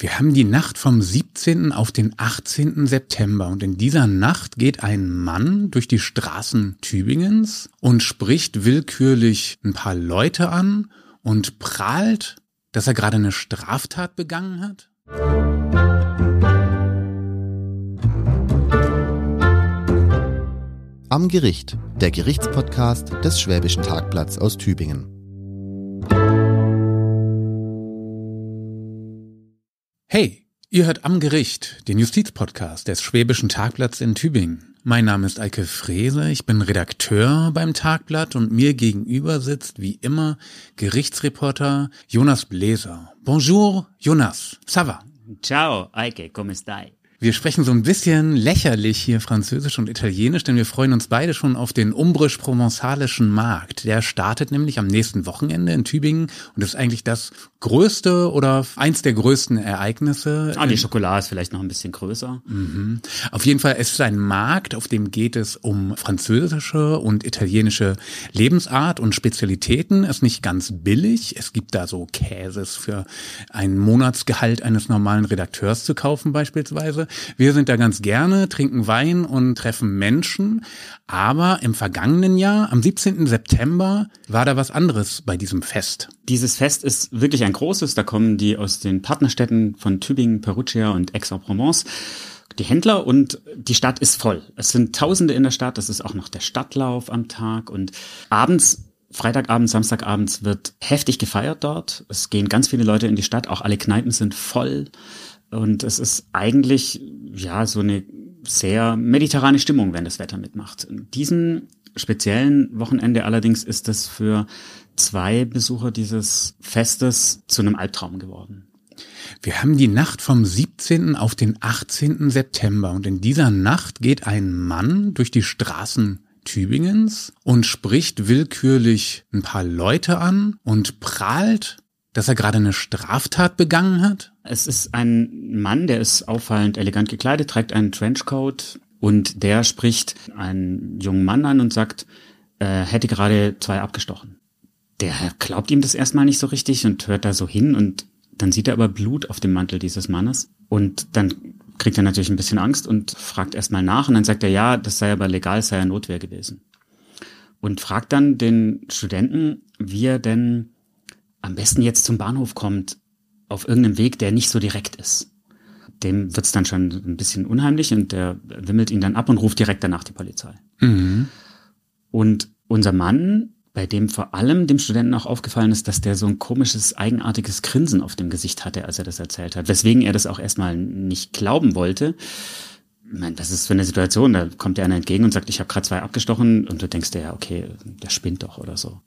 Wir haben die Nacht vom 17. auf den 18. September und in dieser Nacht geht ein Mann durch die Straßen Tübingens und spricht willkürlich ein paar Leute an und prahlt, dass er gerade eine Straftat begangen hat. Am Gericht, der Gerichtspodcast des Schwäbischen Tagblatts aus Tübingen. Hey, ihr hört am Gericht, den Justizpodcast des Schwäbischen Tagblatts in Tübingen. Mein Name ist Eike Frese, ich bin Redakteur beim Tagblatt und mir gegenüber sitzt wie immer Gerichtsreporter Jonas Bläser. Bonjour, Jonas. Ça va? Ciao, Eike, come stai? Wir sprechen so ein bisschen lächerlich hier Französisch und Italienisch, denn wir freuen uns beide schon auf den umbrisch-provenzalischen Markt. Der startet nämlich am nächsten Wochenende in Tübingen und ist eigentlich das größte oder eins der größten Ereignisse. Ah, die Schokolade ist vielleicht noch ein bisschen größer. Mhm. Auf jeden Fall, es ist ein Markt, auf dem geht es um französische und italienische Lebensart und Spezialitäten. Ist nicht ganz billig. Es gibt da so Käses für ein Monatsgehalt eines normalen Redakteurs zu kaufen beispielsweise. Wir sind da ganz gerne, trinken Wein und treffen Menschen. Aber im vergangenen Jahr, am 17. September, war da was anderes bei diesem Fest. Dieses Fest ist wirklich ein großes. Da kommen die aus den Partnerstädten von Tübingen, Perugia und Aix-en-Provence die Händler und die Stadt ist voll. Es sind Tausende in der Stadt. Es ist auch noch der Stadtlauf am Tag und abends Freitagabend, Samstagabends wird heftig gefeiert dort. Es gehen ganz viele Leute in die Stadt, auch alle Kneipen sind voll. Und es ist eigentlich, ja, so eine sehr mediterrane Stimmung, wenn das Wetter mitmacht. In diesem speziellen Wochenende allerdings ist es für zwei Besucher dieses Festes zu einem Albtraum geworden. Wir haben die Nacht vom 17. auf den 18. September und in dieser Nacht geht ein Mann durch die Straßen Tübingens und spricht willkürlich ein paar Leute an und prahlt dass er gerade eine Straftat begangen hat? Es ist ein Mann, der ist auffallend elegant gekleidet, trägt einen Trenchcoat und der spricht einen jungen Mann an und sagt, er hätte gerade zwei abgestochen. Der glaubt ihm das erstmal nicht so richtig und hört da so hin und dann sieht er aber Blut auf dem Mantel dieses Mannes und dann kriegt er natürlich ein bisschen Angst und fragt erstmal nach und dann sagt er, ja, das sei aber legal, sei ja Notwehr gewesen. Und fragt dann den Studenten, wie er denn am besten jetzt zum Bahnhof kommt, auf irgendeinem Weg, der nicht so direkt ist. Dem wird's dann schon ein bisschen unheimlich und der wimmelt ihn dann ab und ruft direkt danach die Polizei. Mhm. Und unser Mann, bei dem vor allem dem Studenten auch aufgefallen ist, dass der so ein komisches, eigenartiges Grinsen auf dem Gesicht hatte, als er das erzählt hat, weswegen er das auch erstmal nicht glauben wollte. Ich meine, das ist für eine Situation, da kommt der einer entgegen und sagt, ich habe gerade zwei abgestochen und du denkst dir ja, okay, der spinnt doch oder so.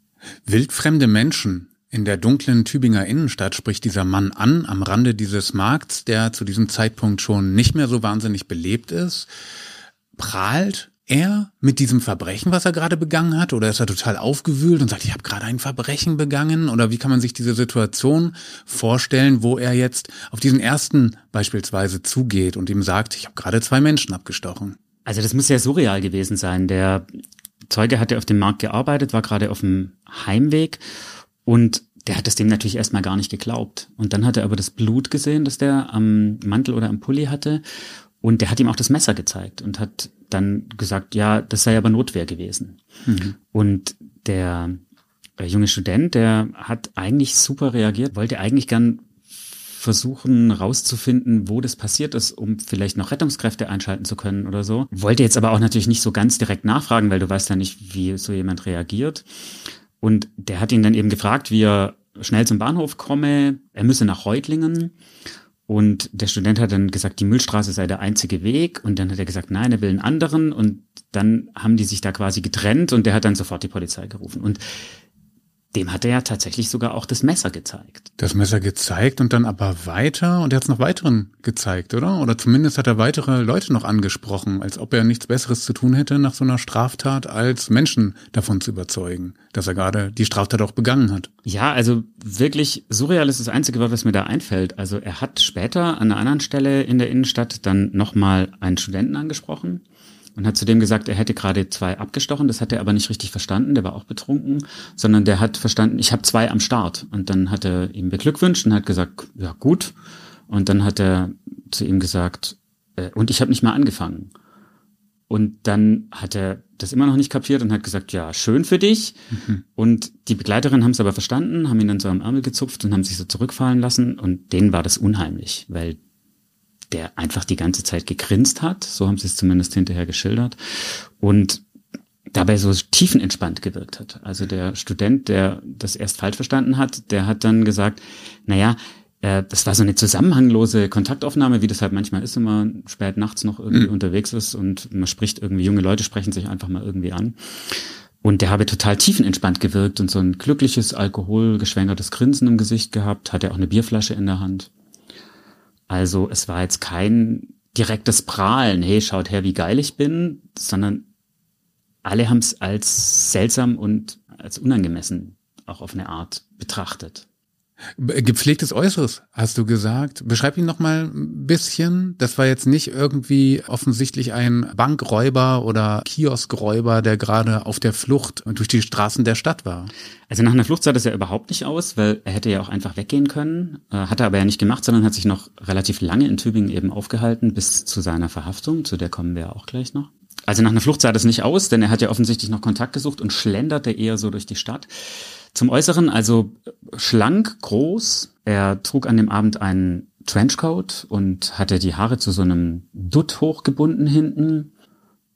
Wildfremde Menschen in der dunklen Tübinger Innenstadt spricht dieser Mann an, am Rande dieses Markts, der zu diesem Zeitpunkt schon nicht mehr so wahnsinnig belebt ist. Prahlt er mit diesem Verbrechen, was er gerade begangen hat? Oder ist er total aufgewühlt und sagt, ich habe gerade ein Verbrechen begangen? Oder wie kann man sich diese Situation vorstellen, wo er jetzt auf diesen ersten beispielsweise zugeht und ihm sagt, ich habe gerade zwei Menschen abgestochen? Also das muss ja surreal gewesen sein. Der Zeuge hatte auf dem Markt gearbeitet, war gerade auf dem Heimweg und der hat das dem natürlich erstmal gar nicht geglaubt. Und dann hat er aber das Blut gesehen, das der am Mantel oder am Pulli hatte. Und der hat ihm auch das Messer gezeigt und hat dann gesagt, ja, das sei aber Notwehr gewesen. Mhm. Und der junge Student, der hat eigentlich super reagiert, wollte eigentlich gern versuchen rauszufinden, wo das passiert ist, um vielleicht noch Rettungskräfte einschalten zu können oder so. Wollte jetzt aber auch natürlich nicht so ganz direkt nachfragen, weil du weißt ja nicht, wie so jemand reagiert. Und der hat ihn dann eben gefragt, wie er schnell zum Bahnhof komme. Er müsse nach Reutlingen. Und der Student hat dann gesagt, die Müllstraße sei der einzige Weg. Und dann hat er gesagt, nein, er will einen anderen. Und dann haben die sich da quasi getrennt und der hat dann sofort die Polizei gerufen. Und dem hat er ja tatsächlich sogar auch das Messer gezeigt. Das Messer gezeigt und dann aber weiter und er hat es noch weiteren gezeigt, oder? Oder zumindest hat er weitere Leute noch angesprochen, als ob er nichts Besseres zu tun hätte nach so einer Straftat, als Menschen davon zu überzeugen, dass er gerade die Straftat auch begangen hat. Ja, also wirklich surreal ist das einzige Wort, was mir da einfällt. Also er hat später an einer anderen Stelle in der Innenstadt dann nochmal einen Studenten angesprochen und hat zudem gesagt, er hätte gerade zwei abgestochen. Das hat er aber nicht richtig verstanden. Der war auch betrunken, sondern der hat verstanden, ich habe zwei am Start. Und dann hat er ihm beglückwünscht und hat gesagt, ja gut. Und dann hat er zu ihm gesagt, äh, und ich habe nicht mal angefangen. Und dann hat er das immer noch nicht kapiert und hat gesagt, ja, schön für dich. Mhm. Und die Begleiterin haben es aber verstanden, haben ihn dann so am Ärmel gezupft und haben sich so zurückfallen lassen. Und denen war das unheimlich, weil der einfach die ganze Zeit gegrinst hat. So haben sie es zumindest hinterher geschildert. Und dabei so tiefenentspannt gewirkt hat. Also der Student, der das erst falsch verstanden hat, der hat dann gesagt, naja, äh, das war so eine zusammenhanglose Kontaktaufnahme, wie das halt manchmal ist, wenn man spät nachts noch irgendwie mhm. unterwegs ist und man spricht irgendwie, junge Leute sprechen sich einfach mal irgendwie an. Und der habe total tiefenentspannt gewirkt und so ein glückliches, alkoholgeschwängertes Grinsen im Gesicht gehabt, hatte auch eine Bierflasche in der Hand. Also es war jetzt kein direktes Prahlen, hey, schaut her, wie geil ich bin, sondern alle haben es als seltsam und als unangemessen auch auf eine Art betrachtet. Gepflegtes Äußeres, hast du gesagt. Beschreib ihn noch mal ein bisschen. Das war jetzt nicht irgendwie offensichtlich ein Bankräuber oder Kioskräuber, der gerade auf der Flucht durch die Straßen der Stadt war. Also nach einer Flucht sah das ja überhaupt nicht aus, weil er hätte ja auch einfach weggehen können. Äh, hat er aber ja nicht gemacht, sondern hat sich noch relativ lange in Tübingen eben aufgehalten bis zu seiner Verhaftung. Zu der kommen wir auch gleich noch. Also nach einer Flucht sah das nicht aus, denn er hat ja offensichtlich noch Kontakt gesucht und schlenderte eher so durch die Stadt. Zum Äußeren also schlank, groß. Er trug an dem Abend einen Trenchcoat und hatte die Haare zu so einem Dutt hochgebunden hinten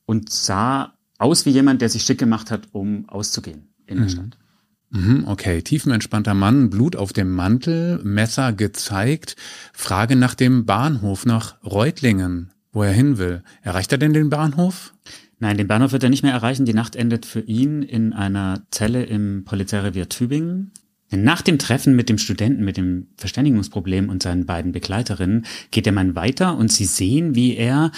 und sah aus wie jemand, der sich schick gemacht hat, um auszugehen in der mhm. Stadt. Mhm, okay, tiefenentspannter Mann, Blut auf dem Mantel, Messer gezeigt. Frage nach dem Bahnhof, nach Reutlingen, wo er hin will. Erreicht er denn den Bahnhof? Nein, den Bahnhof wird er nicht mehr erreichen. Die Nacht endet für ihn in einer Zelle im Polizeirevier Tübingen. Nach dem Treffen mit dem Studenten mit dem Verständigungsproblem und seinen beiden Begleiterinnen geht der Mann weiter und sie sehen, wie er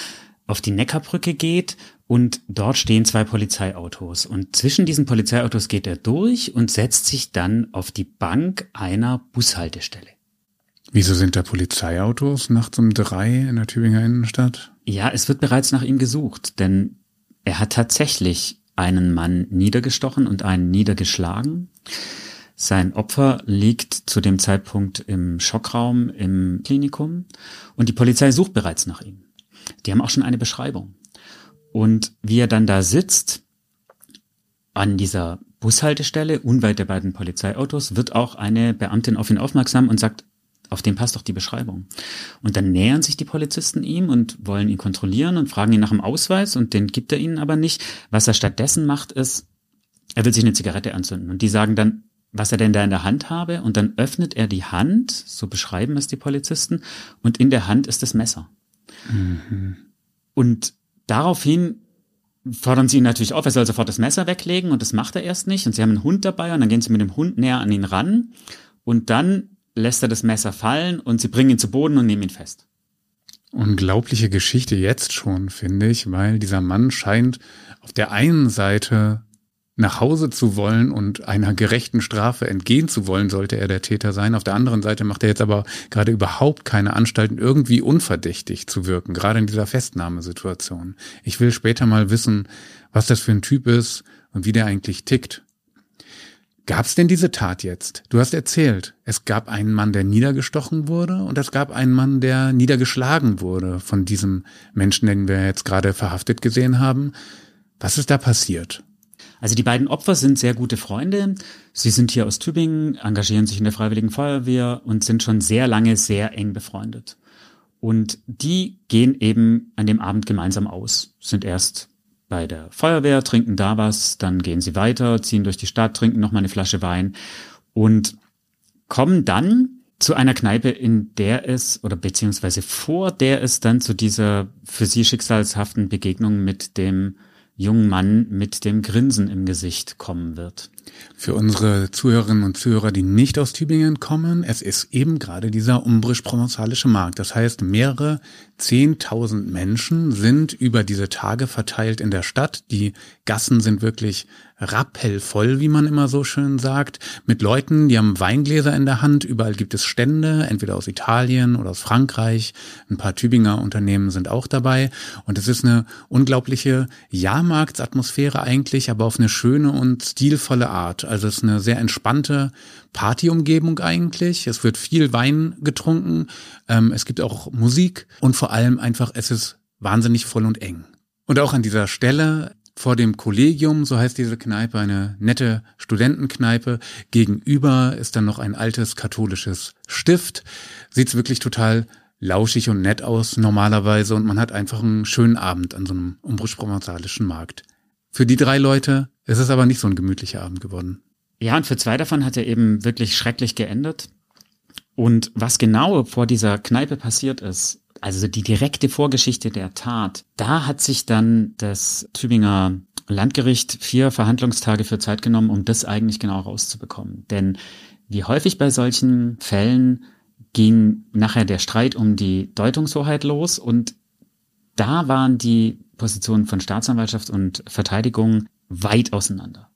auf die Neckarbrücke geht und dort stehen zwei Polizeiautos. Und zwischen diesen Polizeiautos geht er durch und setzt sich dann auf die Bank einer Bushaltestelle. Wieso sind da Polizeiautos nachts um drei in der Tübinger Innenstadt? Ja, es wird bereits nach ihm gesucht, denn er hat tatsächlich einen Mann niedergestochen und einen niedergeschlagen. Sein Opfer liegt zu dem Zeitpunkt im Schockraum im Klinikum und die Polizei sucht bereits nach ihm. Die haben auch schon eine Beschreibung. Und wie er dann da sitzt, an dieser Bushaltestelle, unweit der beiden Polizeiautos, wird auch eine Beamtin auf ihn aufmerksam und sagt, auf den passt doch die Beschreibung. Und dann nähern sich die Polizisten ihm und wollen ihn kontrollieren und fragen ihn nach dem Ausweis und den gibt er ihnen aber nicht. Was er stattdessen macht, ist, er will sich eine Zigarette anzünden. Und die sagen dann, was er denn da in der Hand habe. Und dann öffnet er die Hand, so beschreiben es die Polizisten, und in der Hand ist das Messer. Mhm. Und daraufhin fordern sie ihn natürlich auf, er soll sofort das Messer weglegen und das macht er erst nicht. Und sie haben einen Hund dabei und dann gehen sie mit dem Hund näher an ihn ran. Und dann lässt er das Messer fallen und sie bringen ihn zu Boden und nehmen ihn fest. Unglaubliche Geschichte jetzt schon, finde ich, weil dieser Mann scheint auf der einen Seite nach Hause zu wollen und einer gerechten Strafe entgehen zu wollen, sollte er der Täter sein. Auf der anderen Seite macht er jetzt aber gerade überhaupt keine Anstalten, irgendwie unverdächtig zu wirken, gerade in dieser Festnahmesituation. Ich will später mal wissen, was das für ein Typ ist und wie der eigentlich tickt. Gab es denn diese Tat jetzt? Du hast erzählt, es gab einen Mann, der niedergestochen wurde und es gab einen Mann, der niedergeschlagen wurde von diesem Menschen, den wir jetzt gerade verhaftet gesehen haben. Was ist da passiert? Also die beiden Opfer sind sehr gute Freunde. Sie sind hier aus Tübingen, engagieren sich in der Freiwilligen Feuerwehr und sind schon sehr lange sehr eng befreundet. Und die gehen eben an dem Abend gemeinsam aus, sind erst bei der Feuerwehr, trinken da was, dann gehen sie weiter, ziehen durch die Stadt, trinken noch mal eine Flasche Wein und kommen dann zu einer Kneipe, in der es oder beziehungsweise vor der es dann zu dieser für sie schicksalshaften Begegnung mit dem jungen Mann mit dem Grinsen im Gesicht kommen wird. Für unsere Zuhörerinnen und Zuhörer, die nicht aus Tübingen kommen, es ist eben gerade dieser umbrisch-provenzalische Markt. Das heißt, mehrere zehntausend Menschen sind über diese Tage verteilt in der Stadt. Die Gassen sind wirklich rappellvoll, wie man immer so schön sagt, mit Leuten, die haben Weingläser in der Hand. Überall gibt es Stände, entweder aus Italien oder aus Frankreich. Ein paar Tübinger Unternehmen sind auch dabei. Und es ist eine unglaubliche Jahrmarktsatmosphäre eigentlich, aber auf eine schöne und stilvolle Art. Also es ist eine sehr entspannte Partyumgebung eigentlich. Es wird viel Wein getrunken. Ähm, es gibt auch Musik und vor allem einfach, es ist wahnsinnig voll und eng. Und auch an dieser Stelle vor dem Kollegium, so heißt diese Kneipe, eine nette Studentenkneipe. Gegenüber ist dann noch ein altes katholisches Stift. Sieht's wirklich total lauschig und nett aus normalerweise und man hat einfach einen schönen Abend an so einem umbrisch-provenzalischen Markt. Für die drei Leute ist es aber nicht so ein gemütlicher Abend geworden. Ja, und für zwei davon hat er eben wirklich schrecklich geendet. Und was genau vor dieser Kneipe passiert ist, also die direkte Vorgeschichte der Tat, da hat sich dann das Tübinger Landgericht vier Verhandlungstage für Zeit genommen, um das eigentlich genau rauszubekommen. Denn wie häufig bei solchen Fällen ging nachher der Streit um die Deutungshoheit los und da waren die Positionen von Staatsanwaltschaft und Verteidigung weit auseinander.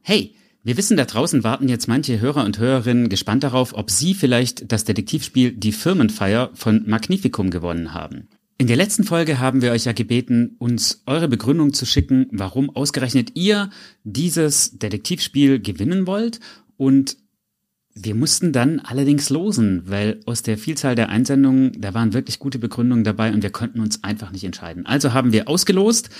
Hey, wir wissen, da draußen warten jetzt manche Hörer und Hörerinnen gespannt darauf, ob Sie vielleicht das Detektivspiel Die Firmenfeier von Magnificum gewonnen haben. In der letzten Folge haben wir euch ja gebeten, uns eure Begründung zu schicken, warum ausgerechnet ihr dieses Detektivspiel gewinnen wollt. Und wir mussten dann allerdings losen, weil aus der Vielzahl der Einsendungen, da waren wirklich gute Begründungen dabei und wir konnten uns einfach nicht entscheiden. Also haben wir ausgelost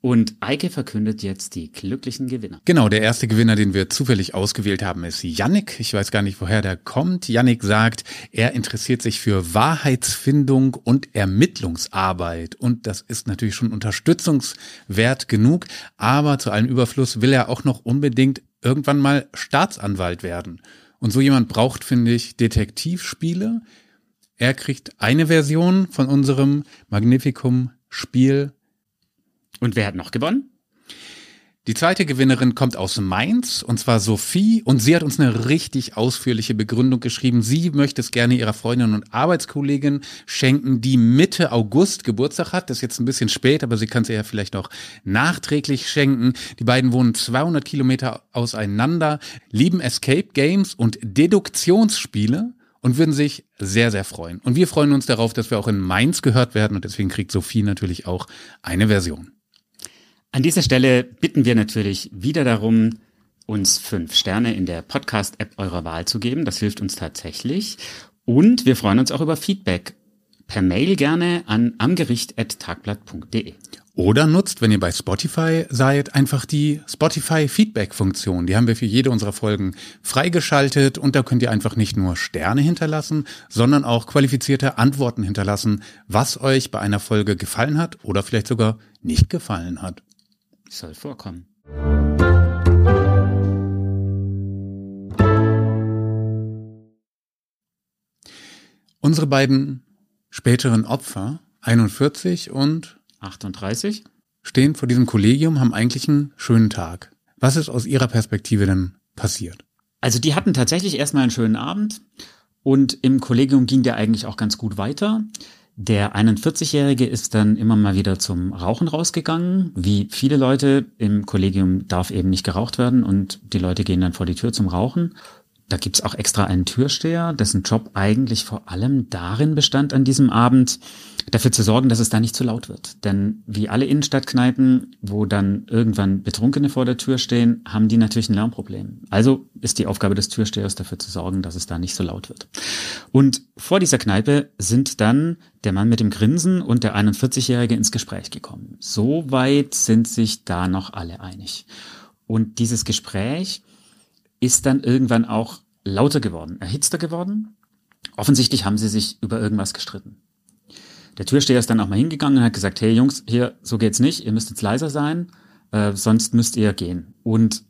und Eike verkündet jetzt die glücklichen Gewinner. Genau, der erste Gewinner, den wir zufällig ausgewählt haben, ist Yannick. Ich weiß gar nicht, woher der kommt. Yannick sagt, er interessiert sich für Wahrheitsfindung und Ermittlungsarbeit. Und das ist natürlich schon unterstützungswert genug. Aber zu allem Überfluss will er auch noch unbedingt irgendwann mal Staatsanwalt werden. Und so jemand braucht, finde ich, Detektivspiele. Er kriegt eine Version von unserem Magnificum-Spiel und wer hat noch gewonnen? Die zweite Gewinnerin kommt aus Mainz und zwar Sophie und sie hat uns eine richtig ausführliche Begründung geschrieben. Sie möchte es gerne ihrer Freundin und Arbeitskollegin schenken, die Mitte August Geburtstag hat. Das ist jetzt ein bisschen spät, aber sie kann es ihr ja vielleicht noch nachträglich schenken. Die beiden wohnen 200 Kilometer auseinander, lieben Escape Games und Deduktionsspiele und würden sich sehr, sehr freuen. Und wir freuen uns darauf, dass wir auch in Mainz gehört werden und deswegen kriegt Sophie natürlich auch eine Version. An dieser Stelle bitten wir natürlich wieder darum, uns fünf Sterne in der Podcast-App eurer Wahl zu geben. Das hilft uns tatsächlich. Und wir freuen uns auch über Feedback. Per Mail gerne an amgericht.tagblatt.de. Oder nutzt, wenn ihr bei Spotify seid, einfach die Spotify Feedback Funktion. Die haben wir für jede unserer Folgen freigeschaltet und da könnt ihr einfach nicht nur Sterne hinterlassen, sondern auch qualifizierte Antworten hinterlassen, was euch bei einer Folge gefallen hat oder vielleicht sogar nicht gefallen hat. Soll vorkommen. Unsere beiden späteren Opfer, 41 und 38, stehen vor diesem Kollegium, haben eigentlich einen schönen Tag. Was ist aus Ihrer Perspektive denn passiert? Also die hatten tatsächlich erstmal einen schönen Abend und im Kollegium ging der eigentlich auch ganz gut weiter. Der 41-Jährige ist dann immer mal wieder zum Rauchen rausgegangen. Wie viele Leute im Kollegium darf eben nicht geraucht werden und die Leute gehen dann vor die Tür zum Rauchen. Da gibt's auch extra einen Türsteher, dessen Job eigentlich vor allem darin bestand an diesem Abend, dafür zu sorgen, dass es da nicht zu laut wird. Denn wie alle Innenstadtkneipen, wo dann irgendwann Betrunkene vor der Tür stehen, haben die natürlich ein Lärmproblem. Also ist die Aufgabe des Türstehers dafür zu sorgen, dass es da nicht so laut wird. Und vor dieser Kneipe sind dann der Mann mit dem Grinsen und der 41-Jährige ins Gespräch gekommen. Soweit sind sich da noch alle einig. Und dieses Gespräch ist dann irgendwann auch lauter geworden, erhitzter geworden. Offensichtlich haben sie sich über irgendwas gestritten. Der Türsteher ist dann auch mal hingegangen und hat gesagt, hey Jungs, hier, so geht's nicht, ihr müsst jetzt leiser sein, äh, sonst müsst ihr gehen. Und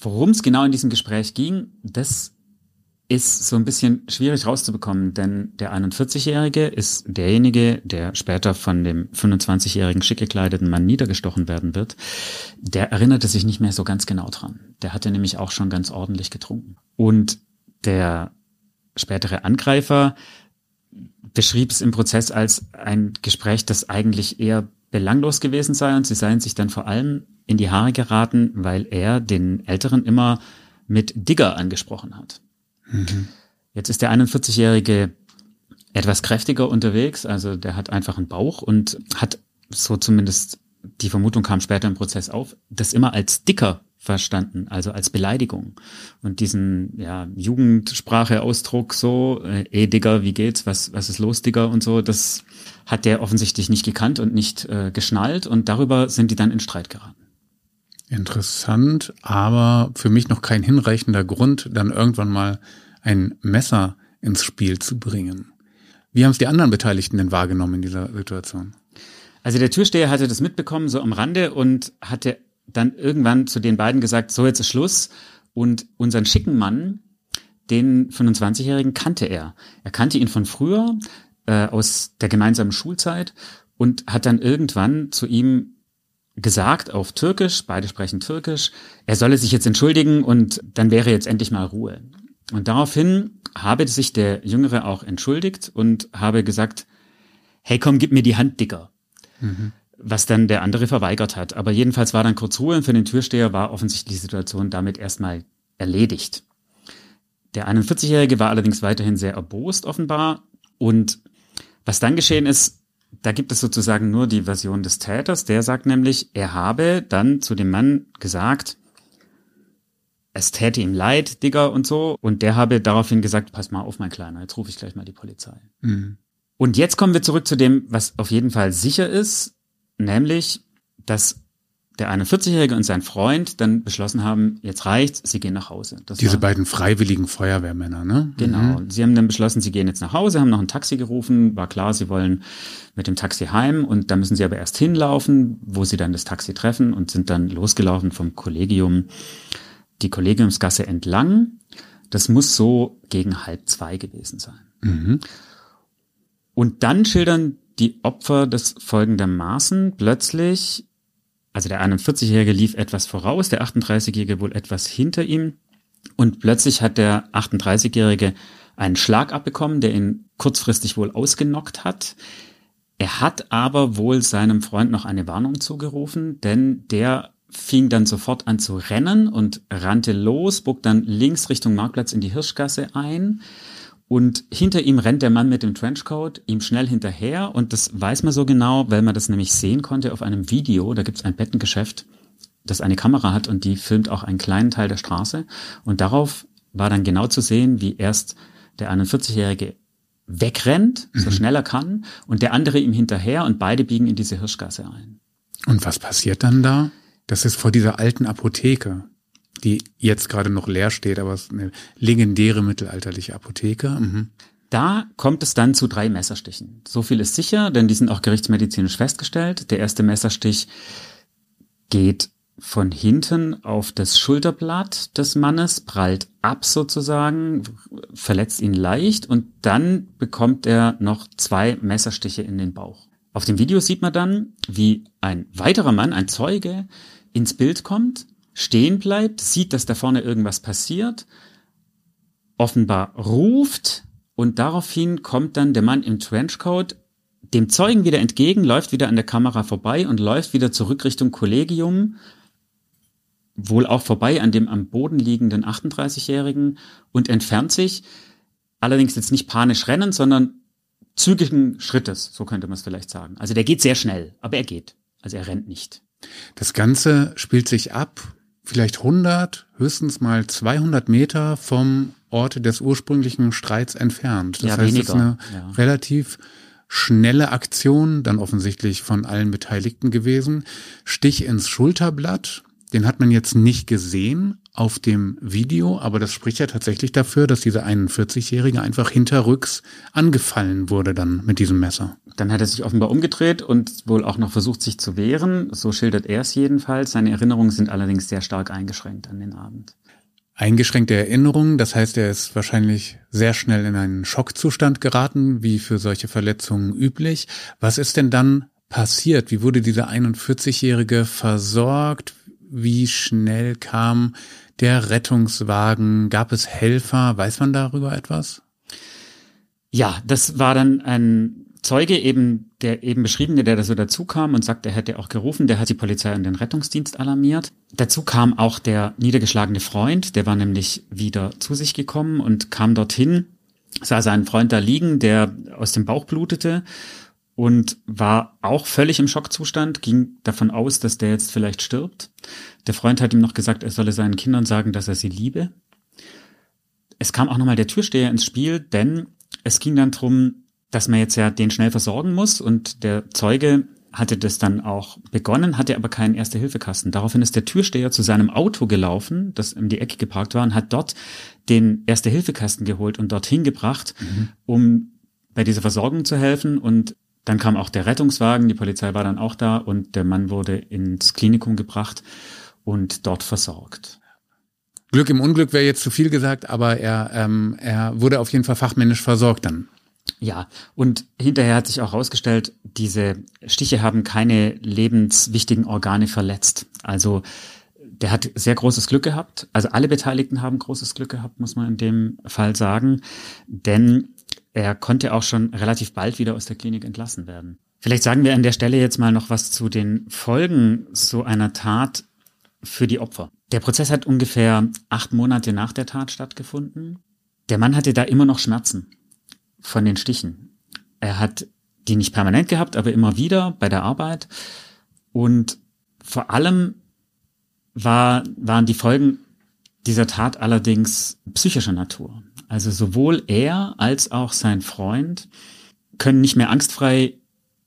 worum es genau in diesem Gespräch ging, das ist so ein bisschen schwierig rauszubekommen, denn der 41-Jährige ist derjenige, der später von dem 25-jährigen schick gekleideten Mann niedergestochen werden wird. Der erinnerte sich nicht mehr so ganz genau dran. Der hatte nämlich auch schon ganz ordentlich getrunken. Und der spätere Angreifer beschrieb es im Prozess als ein Gespräch, das eigentlich eher belanglos gewesen sei und sie seien sich dann vor allem in die Haare geraten, weil er den Älteren immer mit Digger angesprochen hat. Jetzt ist der 41-Jährige etwas kräftiger unterwegs, also der hat einfach einen Bauch und hat so zumindest die Vermutung kam später im Prozess auf, das immer als dicker verstanden, also als Beleidigung. Und diesen ja, Jugendsprache-Ausdruck so, äh, eh Digger, wie geht's, was, was ist los, Digger und so, das hat der offensichtlich nicht gekannt und nicht äh, geschnallt und darüber sind die dann in Streit geraten. Interessant, aber für mich noch kein hinreichender Grund, dann irgendwann mal ein Messer ins Spiel zu bringen. Wie haben es die anderen Beteiligten denn wahrgenommen in dieser Situation? Also der Türsteher hatte das mitbekommen, so am Rande und hatte dann irgendwann zu den beiden gesagt, so jetzt ist Schluss. Und unseren schicken Mann, den 25-Jährigen, kannte er. Er kannte ihn von früher, äh, aus der gemeinsamen Schulzeit und hat dann irgendwann zu ihm gesagt auf Türkisch, beide sprechen Türkisch, er solle sich jetzt entschuldigen und dann wäre jetzt endlich mal Ruhe. Und daraufhin habe sich der Jüngere auch entschuldigt und habe gesagt, hey komm, gib mir die Hand dicker. Mhm was dann der andere verweigert hat. Aber jedenfalls war dann kurz Ruhe und für den Türsteher war offensichtlich die Situation damit erstmal erledigt. Der 41-Jährige war allerdings weiterhin sehr erbost offenbar und was dann geschehen ist, da gibt es sozusagen nur die Version des Täters, der sagt nämlich, er habe dann zu dem Mann gesagt, es täte ihm leid, Digger und so. Und der habe daraufhin gesagt, pass mal auf, mein Kleiner, jetzt rufe ich gleich mal die Polizei. Mhm. Und jetzt kommen wir zurück zu dem, was auf jeden Fall sicher ist nämlich, dass der 41-Jährige und sein Freund dann beschlossen haben, jetzt reicht's, sie gehen nach Hause. Das Diese war, beiden freiwilligen Feuerwehrmänner, ne? Genau. Mhm. Sie haben dann beschlossen, sie gehen jetzt nach Hause, haben noch ein Taxi gerufen, war klar, sie wollen mit dem Taxi heim und da müssen sie aber erst hinlaufen, wo sie dann das Taxi treffen und sind dann losgelaufen vom Kollegium, die Kollegiumsgasse entlang. Das muss so gegen halb zwei gewesen sein. Mhm. Und dann schildern die Opfer des folgendermaßen. Plötzlich, also der 41-Jährige lief etwas voraus, der 38-Jährige wohl etwas hinter ihm. Und plötzlich hat der 38-Jährige einen Schlag abbekommen, der ihn kurzfristig wohl ausgenockt hat. Er hat aber wohl seinem Freund noch eine Warnung zugerufen, denn der fing dann sofort an zu rennen und rannte los, bog dann links Richtung Marktplatz in die Hirschgasse ein. Und hinter ihm rennt der Mann mit dem Trenchcoat ihm schnell hinterher. Und das weiß man so genau, weil man das nämlich sehen konnte auf einem Video. Da gibt es ein Bettengeschäft, das eine Kamera hat und die filmt auch einen kleinen Teil der Straße. Und darauf war dann genau zu sehen, wie erst der 41-Jährige wegrennt, so mhm. schnell er kann, und der andere ihm hinterher und beide biegen in diese Hirschgasse ein. Und was passiert dann da? Das ist vor dieser alten Apotheke die jetzt gerade noch leer steht, aber es ist eine legendäre mittelalterliche Apotheke. Mhm. Da kommt es dann zu drei Messerstichen. So viel ist sicher, denn die sind auch gerichtsmedizinisch festgestellt. Der erste Messerstich geht von hinten auf das Schulterblatt des Mannes, prallt ab sozusagen, verletzt ihn leicht und dann bekommt er noch zwei Messerstiche in den Bauch. Auf dem Video sieht man dann, wie ein weiterer Mann, ein Zeuge, ins Bild kommt, stehen bleibt, sieht, dass da vorne irgendwas passiert, offenbar ruft und daraufhin kommt dann der Mann im Trenchcoat dem Zeugen wieder entgegen, läuft wieder an der Kamera vorbei und läuft wieder zurück Richtung Kollegium, wohl auch vorbei an dem am Boden liegenden 38-Jährigen und entfernt sich, allerdings jetzt nicht panisch rennen, sondern zügigen Schrittes, so könnte man es vielleicht sagen. Also der geht sehr schnell, aber er geht. Also er rennt nicht. Das Ganze spielt sich ab vielleicht 100, höchstens mal 200 Meter vom Ort des ursprünglichen Streits entfernt. Das ja, heißt, weniger. es ist eine ja. relativ schnelle Aktion, dann offensichtlich von allen Beteiligten gewesen. Stich ins Schulterblatt, den hat man jetzt nicht gesehen auf dem Video, aber das spricht ja tatsächlich dafür, dass dieser 41-Jährige einfach hinterrücks angefallen wurde dann mit diesem Messer. Dann hat er sich offenbar umgedreht und wohl auch noch versucht, sich zu wehren. So schildert er es jedenfalls. Seine Erinnerungen sind allerdings sehr stark eingeschränkt an den Abend. Eingeschränkte Erinnerungen, das heißt, er ist wahrscheinlich sehr schnell in einen Schockzustand geraten, wie für solche Verletzungen üblich. Was ist denn dann passiert? Wie wurde dieser 41-Jährige versorgt? Wie schnell kam der Rettungswagen? Gab es Helfer? Weiß man darüber etwas? Ja, das war dann ein Zeuge eben, der eben beschriebene, der da so dazu kam und sagt, er hätte auch gerufen, der hat die Polizei und den Rettungsdienst alarmiert. Dazu kam auch der niedergeschlagene Freund, der war nämlich wieder zu sich gekommen und kam dorthin sah seinen Freund da liegen, der aus dem Bauch blutete und war auch völlig im Schockzustand, ging davon aus, dass der jetzt vielleicht stirbt. Der Freund hat ihm noch gesagt, er solle seinen Kindern sagen, dass er sie liebe. Es kam auch nochmal der Türsteher ins Spiel, denn es ging dann drum, dass man jetzt ja den schnell versorgen muss und der Zeuge hatte das dann auch begonnen, hatte aber keinen Erste-Hilfe-Kasten. Daraufhin ist der Türsteher zu seinem Auto gelaufen, das um die Ecke geparkt war, und hat dort den Erste-Hilfe-Kasten geholt und dorthin gebracht, mhm. um bei dieser Versorgung zu helfen. Und dann kam auch der Rettungswagen, die Polizei war dann auch da und der Mann wurde ins Klinikum gebracht und dort versorgt. Glück im Unglück wäre jetzt zu viel gesagt, aber er, ähm, er wurde auf jeden Fall fachmännisch versorgt dann. Ja, und hinterher hat sich auch herausgestellt, diese Stiche haben keine lebenswichtigen Organe verletzt. Also der hat sehr großes Glück gehabt. Also alle Beteiligten haben großes Glück gehabt, muss man in dem Fall sagen. Denn er konnte auch schon relativ bald wieder aus der Klinik entlassen werden. Vielleicht sagen wir an der Stelle jetzt mal noch was zu den Folgen so einer Tat für die Opfer. Der Prozess hat ungefähr acht Monate nach der Tat stattgefunden. Der Mann hatte da immer noch Schmerzen von den Stichen. Er hat die nicht permanent gehabt, aber immer wieder bei der Arbeit. Und vor allem war, waren die Folgen dieser Tat allerdings psychischer Natur. Also sowohl er als auch sein Freund können nicht mehr angstfrei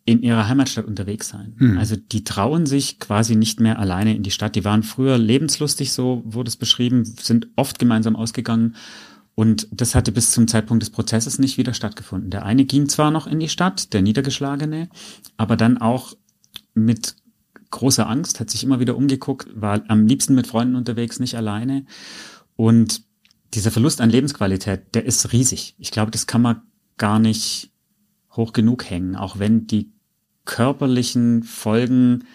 in ihrer Heimatstadt unterwegs sein. Mhm. Also die trauen sich quasi nicht mehr alleine in die Stadt. Die waren früher lebenslustig, so wurde es beschrieben, sind oft gemeinsam ausgegangen und das hatte bis zum Zeitpunkt des Prozesses nicht wieder stattgefunden. Der eine ging zwar noch in die Stadt, der Niedergeschlagene, aber dann auch mit großer Angst, hat sich immer wieder umgeguckt, war am liebsten mit Freunden unterwegs, nicht alleine. Und dieser Verlust an Lebensqualität, der ist riesig. Ich glaube, das kann man gar nicht hoch genug hängen, auch wenn die körperlichen Folgen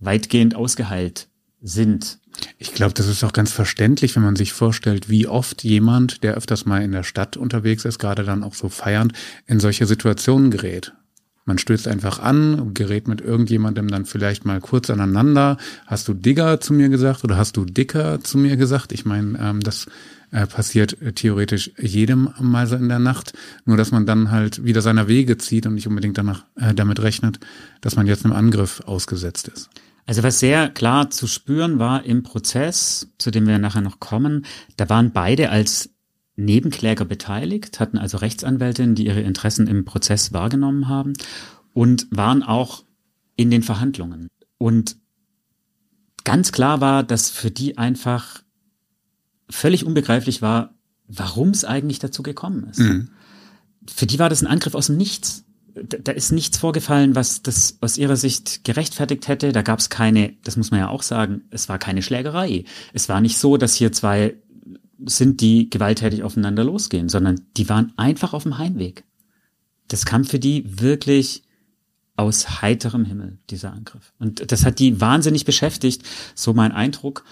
weitgehend ausgeheilt sind. Ich glaube, das ist auch ganz verständlich, wenn man sich vorstellt, wie oft jemand, der öfters mal in der Stadt unterwegs ist, gerade dann auch so feiernd, in solche Situationen gerät. Man stößt einfach an, gerät mit irgendjemandem dann vielleicht mal kurz aneinander. Hast du Digger zu mir gesagt oder hast du Dicker zu mir gesagt? Ich meine, ähm, das äh, passiert äh, theoretisch jedem mal so in der Nacht. Nur, dass man dann halt wieder seiner Wege zieht und nicht unbedingt danach äh, damit rechnet, dass man jetzt einem Angriff ausgesetzt ist. Also was sehr klar zu spüren war im Prozess, zu dem wir nachher noch kommen, da waren beide als Nebenkläger beteiligt, hatten also Rechtsanwältinnen, die ihre Interessen im Prozess wahrgenommen haben und waren auch in den Verhandlungen. Und ganz klar war, dass für die einfach völlig unbegreiflich war, warum es eigentlich dazu gekommen ist. Mhm. Für die war das ein Angriff aus dem Nichts da ist nichts vorgefallen, was das aus ihrer Sicht gerechtfertigt hätte. Da gab es keine, das muss man ja auch sagen, es war keine Schlägerei. Es war nicht so, dass hier zwei sind, die gewalttätig aufeinander losgehen, sondern die waren einfach auf dem Heimweg. Das kam für die wirklich aus heiterem Himmel, dieser Angriff. Und das hat die wahnsinnig beschäftigt, so mein Eindruck,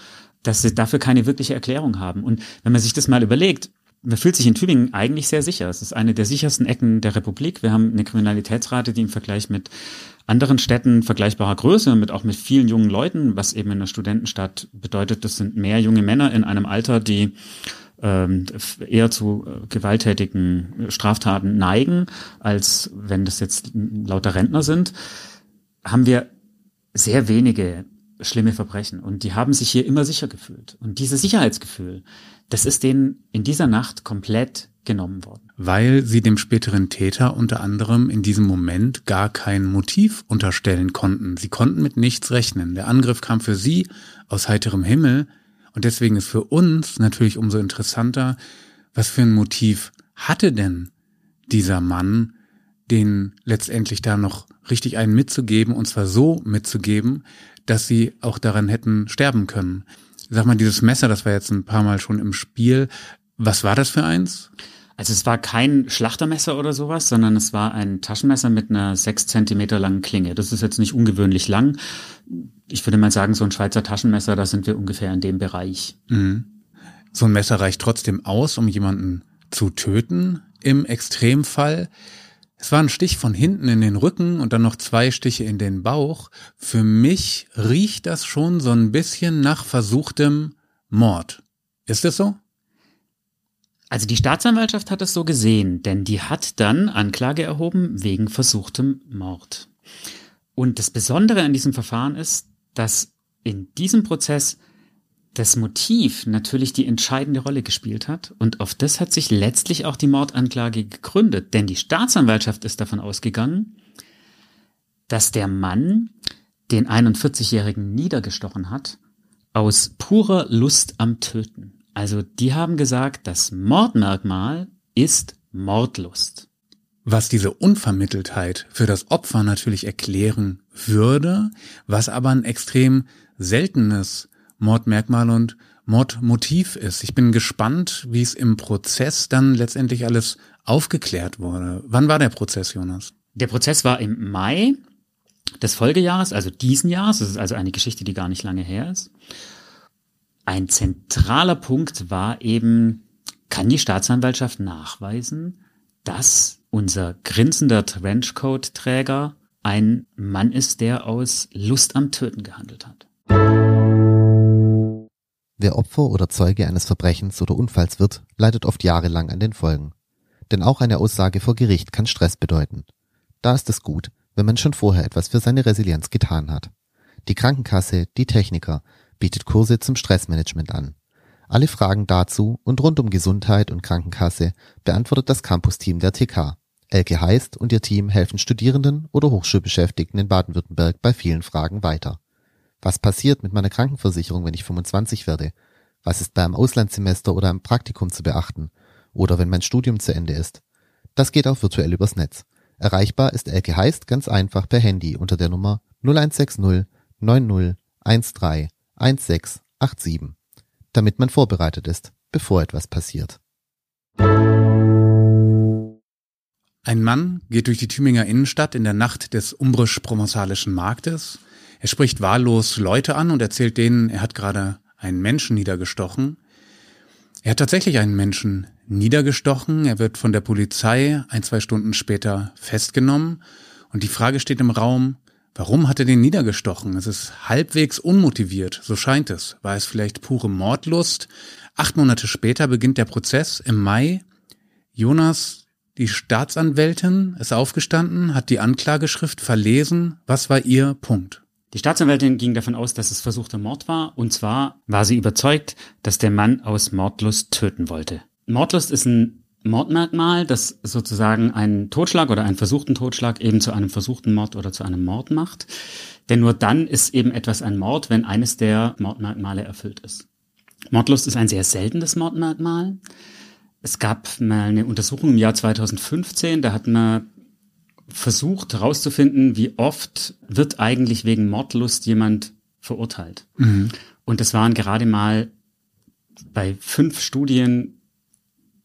dass sie dafür keine wirkliche Erklärung haben. Und wenn man sich das mal überlegt, man fühlt sich in Tübingen eigentlich sehr sicher. Es ist eine der sichersten Ecken der Republik. Wir haben eine Kriminalitätsrate, die im Vergleich mit anderen Städten vergleichbarer Größe, mit auch mit vielen jungen Leuten, was eben in einer Studentenstadt bedeutet, das sind mehr junge Männer in einem Alter, die ähm, eher zu äh, gewalttätigen Straftaten neigen, als wenn das jetzt lauter Rentner sind, haben wir sehr wenige schlimme Verbrechen. Und die haben sich hier immer sicher gefühlt. Und dieses Sicherheitsgefühl, das ist denen in dieser Nacht komplett genommen worden. Weil sie dem späteren Täter unter anderem in diesem Moment gar kein Motiv unterstellen konnten. Sie konnten mit nichts rechnen. Der Angriff kam für sie aus heiterem Himmel. Und deswegen ist für uns natürlich umso interessanter, was für ein Motiv hatte denn dieser Mann, den letztendlich da noch richtig einen mitzugeben, und zwar so mitzugeben, dass sie auch daran hätten sterben können. Sag mal, dieses Messer, das war jetzt ein paar Mal schon im Spiel. Was war das für eins? Also es war kein Schlachtermesser oder sowas, sondern es war ein Taschenmesser mit einer sechs Zentimeter langen Klinge. Das ist jetzt nicht ungewöhnlich lang. Ich würde mal sagen, so ein Schweizer Taschenmesser, da sind wir ungefähr in dem Bereich. Mhm. So ein Messer reicht trotzdem aus, um jemanden zu töten im Extremfall. Es war ein Stich von hinten in den Rücken und dann noch zwei Stiche in den Bauch. Für mich riecht das schon so ein bisschen nach versuchtem Mord. Ist es so? Also die Staatsanwaltschaft hat es so gesehen, denn die hat dann Anklage erhoben wegen versuchtem Mord. Und das Besondere an diesem Verfahren ist, dass in diesem Prozess das Motiv natürlich die entscheidende Rolle gespielt hat und auf das hat sich letztlich auch die Mordanklage gegründet, denn die Staatsanwaltschaft ist davon ausgegangen, dass der Mann den 41-Jährigen niedergestochen hat aus purer Lust am Töten. Also die haben gesagt, das Mordmerkmal ist Mordlust. Was diese Unvermitteltheit für das Opfer natürlich erklären würde, was aber ein extrem seltenes Mordmerkmal und Mordmotiv ist. Ich bin gespannt, wie es im Prozess dann letztendlich alles aufgeklärt wurde. Wann war der Prozess, Jonas? Der Prozess war im Mai des Folgejahres, also diesen Jahres. Das ist also eine Geschichte, die gar nicht lange her ist. Ein zentraler Punkt war eben, kann die Staatsanwaltschaft nachweisen, dass unser grinsender Trenchcoat-Träger ein Mann ist, der aus Lust am Töten gehandelt hat. Wer Opfer oder Zeuge eines Verbrechens oder Unfalls wird, leidet oft jahrelang an den Folgen. Denn auch eine Aussage vor Gericht kann Stress bedeuten. Da ist es gut, wenn man schon vorher etwas für seine Resilienz getan hat. Die Krankenkasse, die Techniker, bietet Kurse zum Stressmanagement an. Alle Fragen dazu und rund um Gesundheit und Krankenkasse beantwortet das Campus-Team der TK. Elke Heist und ihr Team helfen Studierenden oder Hochschulbeschäftigten in Baden-Württemberg bei vielen Fragen weiter. Was passiert mit meiner Krankenversicherung, wenn ich 25 werde? Was ist bei einem Auslandssemester oder einem Praktikum zu beachten? Oder wenn mein Studium zu Ende ist? Das geht auch virtuell übers Netz. Erreichbar ist Elke Heist ganz einfach per Handy unter der Nummer 0160 90 13 1687, damit man vorbereitet ist, bevor etwas passiert. Ein Mann geht durch die Tübinger Innenstadt in der Nacht des umbrisch-provençalischen Marktes. Er spricht wahllos Leute an und erzählt denen, er hat gerade einen Menschen niedergestochen. Er hat tatsächlich einen Menschen niedergestochen. Er wird von der Polizei ein, zwei Stunden später festgenommen. Und die Frage steht im Raum, Warum hat er den niedergestochen? Es ist halbwegs unmotiviert, so scheint es. War es vielleicht pure Mordlust? Acht Monate später beginnt der Prozess im Mai. Jonas, die Staatsanwältin, ist aufgestanden, hat die Anklageschrift verlesen. Was war ihr Punkt? Die Staatsanwältin ging davon aus, dass es versuchter Mord war, und zwar war sie überzeugt, dass der Mann aus Mordlust töten wollte. Mordlust ist ein Mordmerkmal, das sozusagen einen Totschlag oder einen versuchten Totschlag eben zu einem versuchten Mord oder zu einem Mord macht. Denn nur dann ist eben etwas ein Mord, wenn eines der Mordmerkmale erfüllt ist. Mordlust ist ein sehr seltenes Mordmerkmal. Es gab mal eine Untersuchung im Jahr 2015, da hat man versucht herauszufinden, wie oft wird eigentlich wegen Mordlust jemand verurteilt. Mhm. Und das waren gerade mal bei fünf Studien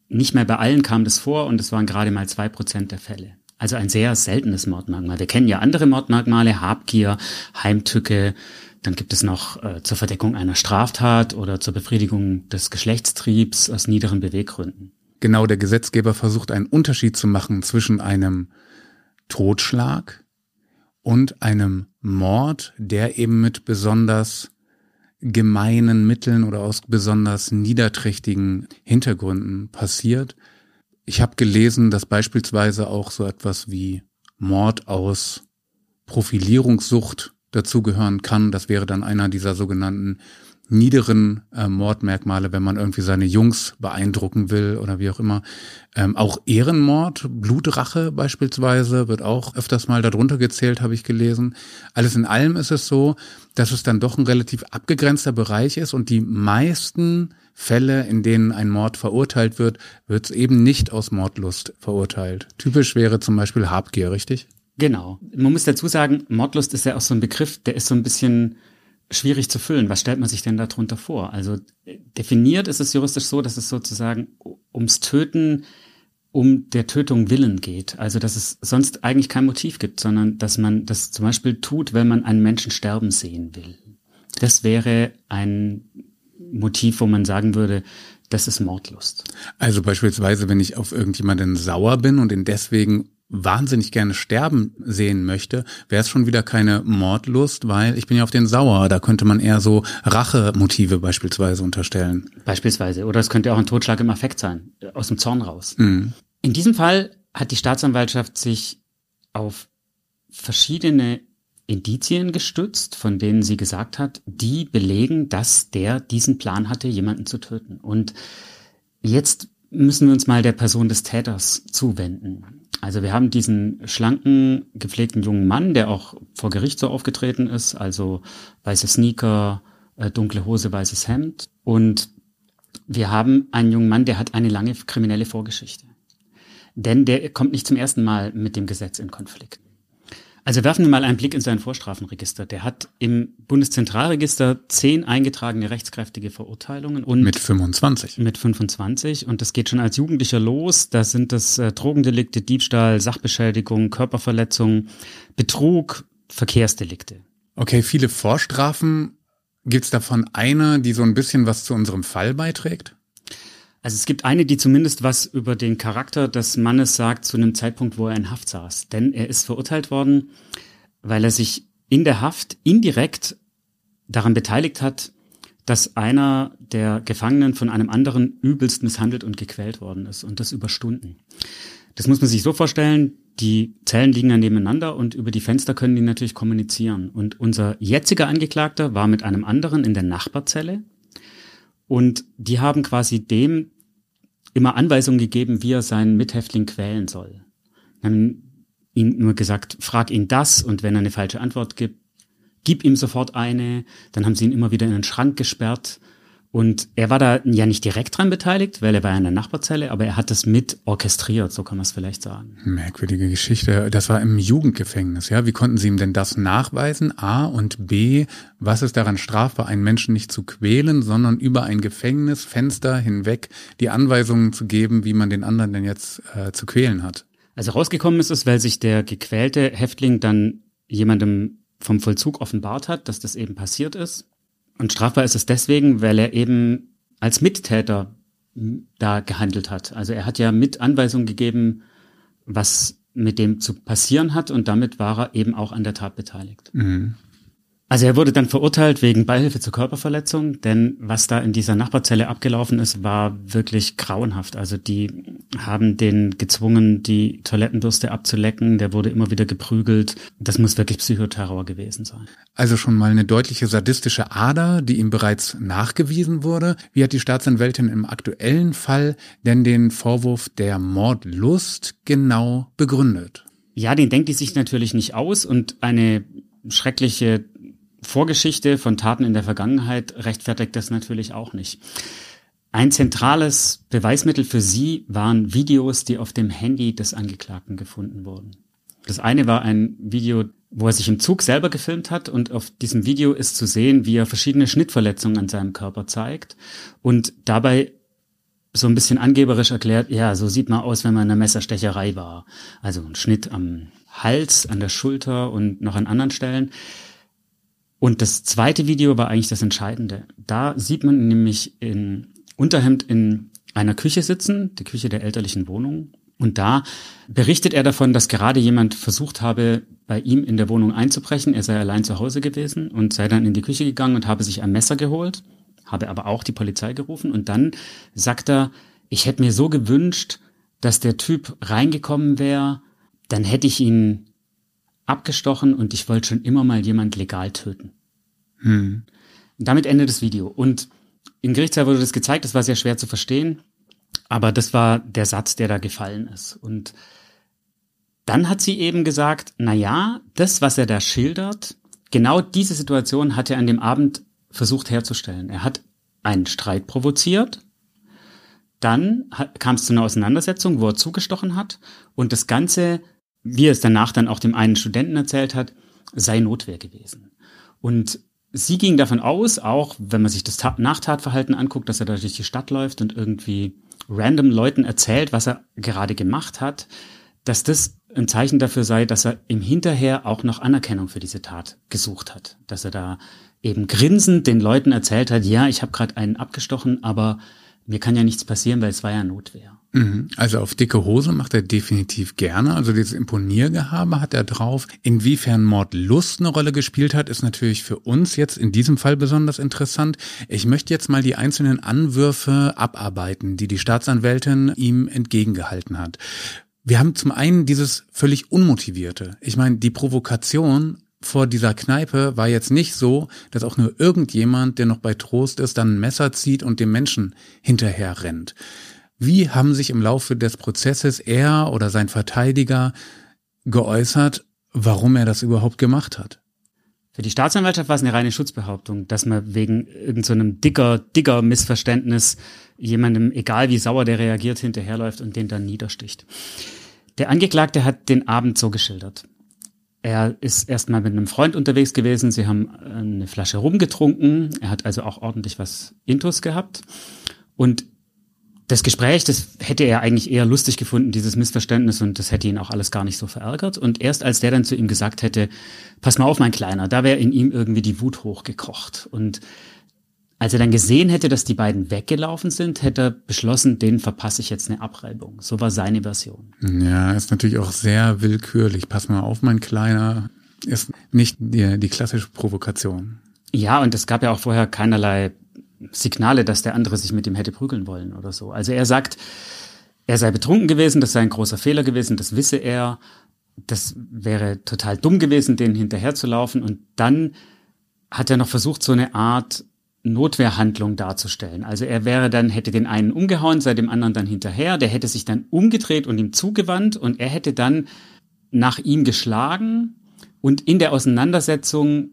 nicht mehr bei allen kam das vor und es waren gerade mal zwei Prozent der Fälle. Also ein sehr seltenes Mordmerkmal. Wir kennen ja andere Mordmerkmale, Habgier, Heimtücke, dann gibt es noch äh, zur Verdeckung einer Straftat oder zur Befriedigung des Geschlechtstriebs aus niederen Beweggründen. Genau, der Gesetzgeber versucht einen Unterschied zu machen zwischen einem Totschlag und einem Mord, der eben mit besonders gemeinen Mitteln oder aus besonders niederträchtigen Hintergründen passiert. Ich habe gelesen, dass beispielsweise auch so etwas wie Mord aus Profilierungssucht dazugehören kann. Das wäre dann einer dieser sogenannten niederen äh, Mordmerkmale, wenn man irgendwie seine Jungs beeindrucken will oder wie auch immer. Ähm, auch Ehrenmord, Blutrache beispielsweise wird auch öfters mal darunter gezählt, habe ich gelesen. Alles in allem ist es so, dass es dann doch ein relativ abgegrenzter Bereich ist und die meisten Fälle, in denen ein Mord verurteilt wird, wird es eben nicht aus Mordlust verurteilt. Typisch wäre zum Beispiel Habgier, richtig? Genau. Man muss dazu sagen, Mordlust ist ja auch so ein Begriff, der ist so ein bisschen schwierig zu füllen. Was stellt man sich denn darunter vor? Also definiert ist es juristisch so, dass es sozusagen ums Töten um der Tötung willen geht. Also dass es sonst eigentlich kein Motiv gibt, sondern dass man das zum Beispiel tut, wenn man einen Menschen sterben sehen will. Das wäre ein Motiv, wo man sagen würde, das ist Mordlust. Also beispielsweise, wenn ich auf irgendjemanden sauer bin und ihn deswegen wahnsinnig gerne sterben sehen möchte, wäre es schon wieder keine Mordlust, weil ich bin ja auf den sauer. Da könnte man eher so Rachemotive beispielsweise unterstellen. Beispielsweise. Oder es könnte auch ein Totschlag im Affekt sein, aus dem Zorn raus. Mhm. In diesem Fall hat die Staatsanwaltschaft sich auf verschiedene Indizien gestützt, von denen sie gesagt hat, die belegen, dass der diesen Plan hatte, jemanden zu töten. Und jetzt müssen wir uns mal der Person des Täters zuwenden. Also wir haben diesen schlanken, gepflegten jungen Mann, der auch vor Gericht so aufgetreten ist, also weiße Sneaker, äh, dunkle Hose, weißes Hemd. Und wir haben einen jungen Mann, der hat eine lange kriminelle Vorgeschichte. Denn der kommt nicht zum ersten Mal mit dem Gesetz in Konflikt. Also werfen wir mal einen Blick in sein Vorstrafenregister. Der hat im Bundeszentralregister zehn eingetragene rechtskräftige Verurteilungen und mit 25. Mit 25 und das geht schon als Jugendlicher los. Da sind das äh, Drogendelikte, Diebstahl, Sachbeschädigung, Körperverletzung, Betrug, Verkehrsdelikte. Okay, viele Vorstrafen. Gibt's davon eine, die so ein bisschen was zu unserem Fall beiträgt? Also es gibt eine, die zumindest was über den Charakter des Mannes sagt zu einem Zeitpunkt, wo er in Haft saß. Denn er ist verurteilt worden, weil er sich in der Haft indirekt daran beteiligt hat, dass einer der Gefangenen von einem anderen übelst misshandelt und gequält worden ist und das über Stunden. Das muss man sich so vorstellen, die Zellen liegen ja nebeneinander und über die Fenster können die natürlich kommunizieren. Und unser jetziger Angeklagter war mit einem anderen in der Nachbarzelle und die haben quasi dem immer Anweisungen gegeben, wie er seinen Mithäftling quälen soll. Haben ihm nur gesagt, frag ihn das und wenn er eine falsche Antwort gibt, gib ihm sofort eine. Dann haben sie ihn immer wieder in den Schrank gesperrt und er war da ja nicht direkt dran beteiligt, weil er war ja in der Nachbarzelle, aber er hat das mit orchestriert, so kann man es vielleicht sagen. Merkwürdige Geschichte. Das war im Jugendgefängnis, ja. Wie konnten Sie ihm denn das nachweisen? A und B, was ist daran strafbar, einen Menschen nicht zu quälen, sondern über ein Gefängnisfenster hinweg die Anweisungen zu geben, wie man den anderen denn jetzt äh, zu quälen hat? Also rausgekommen ist es, weil sich der gequälte Häftling dann jemandem vom Vollzug offenbart hat, dass das eben passiert ist. Und strafbar ist es deswegen, weil er eben als Mittäter da gehandelt hat. Also er hat ja mit Anweisungen gegeben, was mit dem zu passieren hat und damit war er eben auch an der Tat beteiligt. Mhm. Also er wurde dann verurteilt wegen Beihilfe zur Körperverletzung, denn was da in dieser Nachbarzelle abgelaufen ist, war wirklich grauenhaft. Also die haben den gezwungen, die Toilettenbürste abzulecken, der wurde immer wieder geprügelt. Das muss wirklich Psychoterror gewesen sein. Also schon mal eine deutliche sadistische Ader, die ihm bereits nachgewiesen wurde. Wie hat die Staatsanwältin im aktuellen Fall denn den Vorwurf der Mordlust genau begründet? Ja, den denkt die sich natürlich nicht aus und eine schreckliche Vorgeschichte von Taten in der Vergangenheit rechtfertigt das natürlich auch nicht. Ein zentrales Beweismittel für sie waren Videos, die auf dem Handy des Angeklagten gefunden wurden. Das eine war ein Video, wo er sich im Zug selber gefilmt hat und auf diesem Video ist zu sehen, wie er verschiedene Schnittverletzungen an seinem Körper zeigt und dabei so ein bisschen angeberisch erklärt, ja, so sieht man aus, wenn man in einer Messerstecherei war. Also ein Schnitt am Hals, an der Schulter und noch an anderen Stellen. Und das zweite Video war eigentlich das Entscheidende. Da sieht man nämlich in Unterhemd in einer Küche sitzen, die Küche der elterlichen Wohnung. Und da berichtet er davon, dass gerade jemand versucht habe, bei ihm in der Wohnung einzubrechen. Er sei allein zu Hause gewesen und sei dann in die Küche gegangen und habe sich ein Messer geholt, habe aber auch die Polizei gerufen. Und dann sagt er, ich hätte mir so gewünscht, dass der Typ reingekommen wäre, dann hätte ich ihn abgestochen und ich wollte schon immer mal jemand legal töten. Hm. Damit endet das Video. Und im Gerichtssaal wurde das gezeigt, das war sehr schwer zu verstehen, aber das war der Satz, der da gefallen ist. Und dann hat sie eben gesagt, na ja, das, was er da schildert, genau diese Situation hat er an dem Abend versucht herzustellen. Er hat einen Streit provoziert, dann kam es zu einer Auseinandersetzung, wo er zugestochen hat und das Ganze wie er es danach dann auch dem einen Studenten erzählt hat, sei Notwehr gewesen. Und sie ging davon aus, auch wenn man sich das Nachtatverhalten anguckt, dass er da durch die Stadt läuft und irgendwie random Leuten erzählt, was er gerade gemacht hat, dass das ein Zeichen dafür sei, dass er im Hinterher auch noch Anerkennung für diese Tat gesucht hat. Dass er da eben grinsend den Leuten erzählt hat, ja, ich habe gerade einen abgestochen, aber Mir kann ja nichts passieren, weil es war ja Notwehr. Mhm. Also auf dicke Hose macht er definitiv gerne. Also dieses Imponiergehabe hat er drauf. Inwiefern Mordlust eine Rolle gespielt hat, ist natürlich für uns jetzt in diesem Fall besonders interessant. Ich möchte jetzt mal die einzelnen Anwürfe abarbeiten, die die Staatsanwältin ihm entgegengehalten hat. Wir haben zum einen dieses völlig unmotivierte. Ich meine, die Provokation vor dieser Kneipe war jetzt nicht so, dass auch nur irgendjemand, der noch bei Trost ist, dann ein Messer zieht und dem Menschen hinterher rennt. Wie haben sich im Laufe des Prozesses er oder sein Verteidiger geäußert, warum er das überhaupt gemacht hat? Für die Staatsanwaltschaft war es eine reine Schutzbehauptung, dass man wegen irgendeinem so dicker, dicker Missverständnis jemandem, egal wie sauer der reagiert, hinterherläuft und den dann niedersticht. Der Angeklagte hat den Abend so geschildert. Er ist erstmal mit einem Freund unterwegs gewesen. Sie haben eine Flasche rumgetrunken. Er hat also auch ordentlich was Intus gehabt. Und das Gespräch, das hätte er eigentlich eher lustig gefunden, dieses Missverständnis, und das hätte ihn auch alles gar nicht so verärgert. Und erst als der dann zu ihm gesagt hätte, pass mal auf, mein Kleiner, da wäre in ihm irgendwie die Wut hochgekocht. Und als er dann gesehen hätte, dass die beiden weggelaufen sind, hätte er beschlossen, denen verpasse ich jetzt eine Abreibung. So war seine Version. Ja, ist natürlich auch sehr willkürlich. Pass mal auf, mein Kleiner, ist nicht die, die klassische Provokation. Ja, und es gab ja auch vorher keinerlei Signale, dass der andere sich mit ihm hätte prügeln wollen oder so. Also er sagt, er sei betrunken gewesen, das sei ein großer Fehler gewesen, das wisse er. Das wäre total dumm gewesen, denen hinterherzulaufen. Und dann hat er noch versucht, so eine Art Notwehrhandlung darzustellen. Also er wäre dann, hätte den einen umgehauen, sei dem anderen dann hinterher, der hätte sich dann umgedreht und ihm zugewandt und er hätte dann nach ihm geschlagen und in der Auseinandersetzung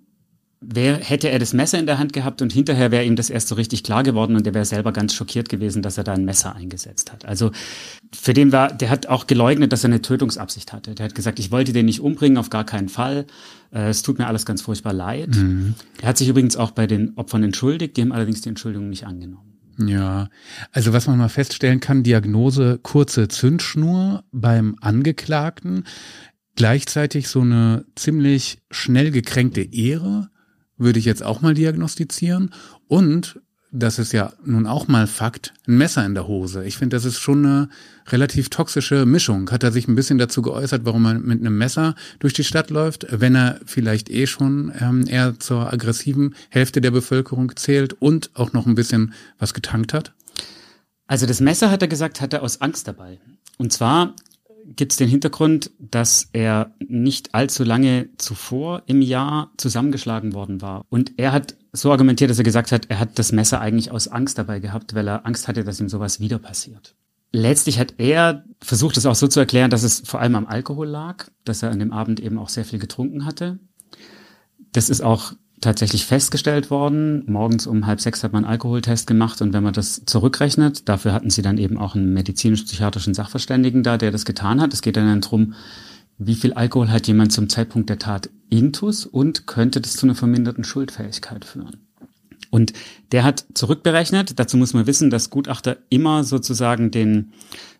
wär, hätte er das Messer in der Hand gehabt und hinterher wäre ihm das erst so richtig klar geworden und er wäre selber ganz schockiert gewesen, dass er da ein Messer eingesetzt hat. Also für den war, der hat auch geleugnet, dass er eine Tötungsabsicht hatte. Der hat gesagt, ich wollte den nicht umbringen, auf gar keinen Fall. Äh, es tut mir alles ganz furchtbar leid. Mhm. Er hat sich übrigens auch bei den Opfern entschuldigt, die haben allerdings die Entschuldigung nicht angenommen. Ja, also was man mal feststellen kann, Diagnose kurze Zündschnur beim Angeklagten, gleichzeitig so eine ziemlich schnell gekränkte Ehre, würde ich jetzt auch mal diagnostizieren. Und das ist ja nun auch mal Fakt, ein Messer in der Hose. Ich finde, das ist schon eine relativ toxische Mischung. Hat er sich ein bisschen dazu geäußert, warum er mit einem Messer durch die Stadt läuft, wenn er vielleicht eh schon ähm, eher zur aggressiven Hälfte der Bevölkerung zählt und auch noch ein bisschen was getankt hat? Also das Messer, hat er gesagt, hat er aus Angst dabei. Und zwar gibt es den Hintergrund, dass er nicht allzu lange zuvor im Jahr zusammengeschlagen worden war. Und er hat so argumentiert, dass er gesagt hat, er hat das Messer eigentlich aus Angst dabei gehabt, weil er Angst hatte, dass ihm sowas wieder passiert. Letztlich hat er versucht, es auch so zu erklären, dass es vor allem am Alkohol lag, dass er an dem Abend eben auch sehr viel getrunken hatte. Das ist auch tatsächlich festgestellt worden. Morgens um halb sechs hat man einen Alkoholtest gemacht und wenn man das zurückrechnet, dafür hatten sie dann eben auch einen medizinisch-psychiatrischen Sachverständigen da, der das getan hat. Es geht dann darum, wie viel Alkohol hat jemand zum Zeitpunkt der Tat intus und könnte das zu einer verminderten Schuldfähigkeit führen. Und der hat zurückberechnet, dazu muss man wissen, dass Gutachter immer sozusagen den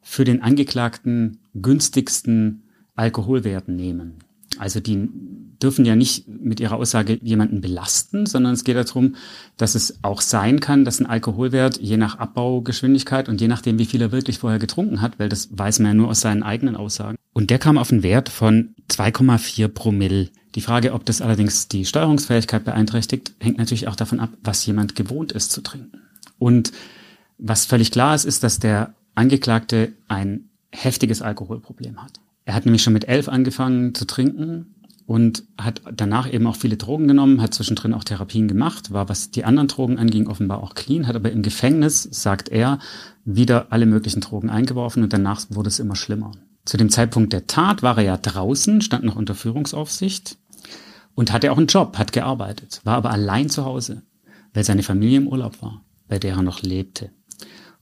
für den Angeklagten günstigsten Alkoholwerten nehmen. Also die dürfen ja nicht mit ihrer Aussage jemanden belasten, sondern es geht darum, dass es auch sein kann, dass ein Alkoholwert je nach Abbaugeschwindigkeit und je nachdem, wie viel er wirklich vorher getrunken hat, weil das weiß man ja nur aus seinen eigenen Aussagen. Und der kam auf einen Wert von 2,4 Promille. Die Frage, ob das allerdings die Steuerungsfähigkeit beeinträchtigt, hängt natürlich auch davon ab, was jemand gewohnt ist zu trinken. Und was völlig klar ist, ist, dass der Angeklagte ein heftiges Alkoholproblem hat. Er hat nämlich schon mit elf angefangen zu trinken und hat danach eben auch viele Drogen genommen, hat zwischendrin auch Therapien gemacht, war, was die anderen Drogen anging, offenbar auch clean, hat aber im Gefängnis, sagt er, wieder alle möglichen Drogen eingeworfen und danach wurde es immer schlimmer. Zu dem Zeitpunkt der Tat war er ja draußen, stand noch unter Führungsaufsicht und hatte auch einen Job, hat gearbeitet, war aber allein zu Hause, weil seine Familie im Urlaub war, bei der er noch lebte.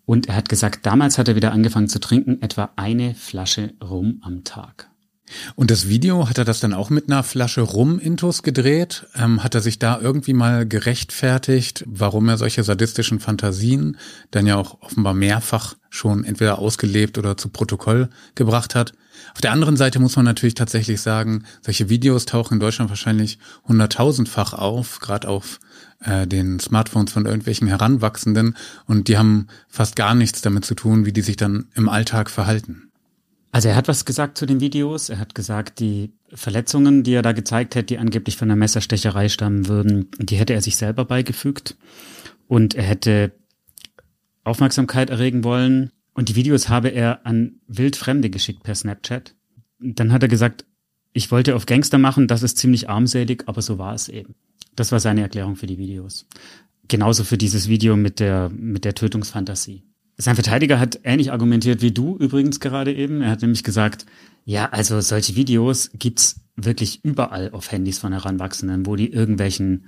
Und er hat gesagt, damals hat er wieder angefangen zu trinken, etwa eine Flasche Rum am Tag. Und das Video, hat er das dann auch mit einer Flasche Rum-Intus gedreht? Ähm, hat er sich da irgendwie mal gerechtfertigt, warum er solche sadistischen Fantasien dann ja auch offenbar mehrfach schon entweder ausgelebt oder zu Protokoll gebracht hat? Auf der anderen Seite muss man natürlich tatsächlich sagen, solche Videos tauchen in Deutschland wahrscheinlich hunderttausendfach auf, gerade auf äh, den Smartphones von irgendwelchen Heranwachsenden und die haben fast gar nichts damit zu tun, wie die sich dann im Alltag verhalten. Also er hat was gesagt zu den Videos. Er hat gesagt, die Verletzungen, die er da gezeigt hat, die angeblich von einer Messerstecherei stammen würden, die hätte er sich selber beigefügt. Und er hätte Aufmerksamkeit erregen wollen. Und die Videos habe er an Wildfremde geschickt per Snapchat. Dann hat er gesagt, ich wollte auf Gangster machen, das ist ziemlich armselig, aber so war es eben. Das war seine Erklärung für die Videos. Genauso für dieses Video mit der, mit der Tötungsfantasie. Sein Verteidiger hat ähnlich argumentiert wie du übrigens gerade eben. Er hat nämlich gesagt, ja, also solche Videos gibt's wirklich überall auf Handys von Heranwachsenden, wo die irgendwelchen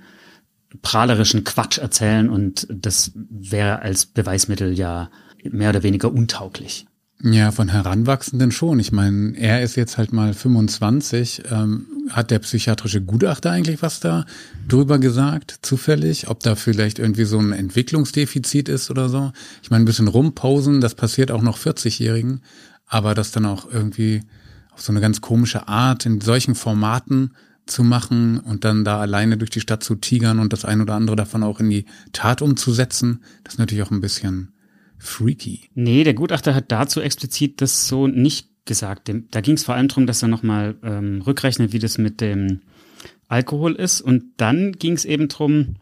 prahlerischen Quatsch erzählen und das wäre als Beweismittel ja mehr oder weniger untauglich. Ja, von Heranwachsenden schon. Ich meine, er ist jetzt halt mal 25. Ähm, hat der psychiatrische Gutachter eigentlich was da drüber gesagt, zufällig? Ob da vielleicht irgendwie so ein Entwicklungsdefizit ist oder so? Ich meine, ein bisschen rumpausen, das passiert auch noch 40-Jährigen, aber das dann auch irgendwie auf so eine ganz komische Art in solchen Formaten zu machen und dann da alleine durch die Stadt zu tigern und das ein oder andere davon auch in die Tat umzusetzen, das ist natürlich auch ein bisschen freaky. Nee, der Gutachter hat dazu explizit das so nicht gesagt. Da ging es vor allem darum, dass er nochmal ähm, rückrechnet, wie das mit dem Alkohol ist. Und dann ging es eben drum,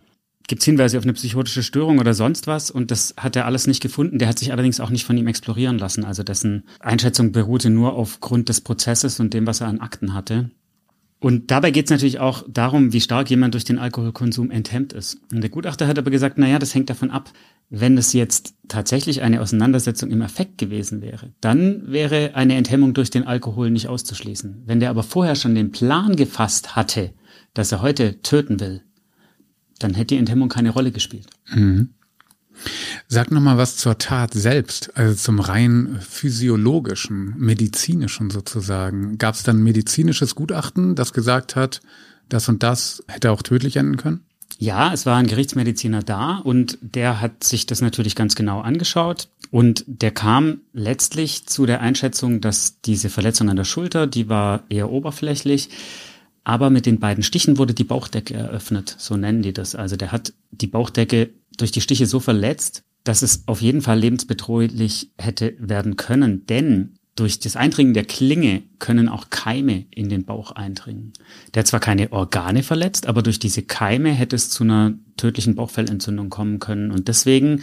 gibt es Hinweise auf eine psychotische Störung oder sonst was? Und das hat er alles nicht gefunden. Der hat sich allerdings auch nicht von ihm explorieren lassen. Also dessen Einschätzung beruhte nur aufgrund des Prozesses und dem, was er an Akten hatte. Und dabei geht es natürlich auch darum, wie stark jemand durch den Alkoholkonsum enthemmt ist. Und der Gutachter hat aber gesagt, naja, das hängt davon ab, wenn es jetzt tatsächlich eine Auseinandersetzung im Affekt gewesen wäre, dann wäre eine Enthemmung durch den Alkohol nicht auszuschließen. Wenn der aber vorher schon den Plan gefasst hatte, dass er heute töten will, dann hätte die Enthemmung keine Rolle gespielt. Mhm. Sag noch mal was zur Tat selbst, also zum rein physiologischen, medizinischen sozusagen. Gab es dann medizinisches Gutachten, das gesagt hat, das und das hätte auch tödlich enden können? Ja, es war ein Gerichtsmediziner da und der hat sich das natürlich ganz genau angeschaut und der kam letztlich zu der Einschätzung, dass diese Verletzung an der Schulter, die war eher oberflächlich, aber mit den beiden Stichen wurde die Bauchdecke eröffnet, so nennen die das. Also der hat die Bauchdecke durch die Stiche so verletzt, dass es auf jeden Fall lebensbedrohlich hätte werden können, denn durch das Eindringen der Klinge können auch Keime in den Bauch eindringen. Der hat zwar keine Organe verletzt, aber durch diese Keime hätte es zu einer tödlichen Bauchfellentzündung kommen können. Und deswegen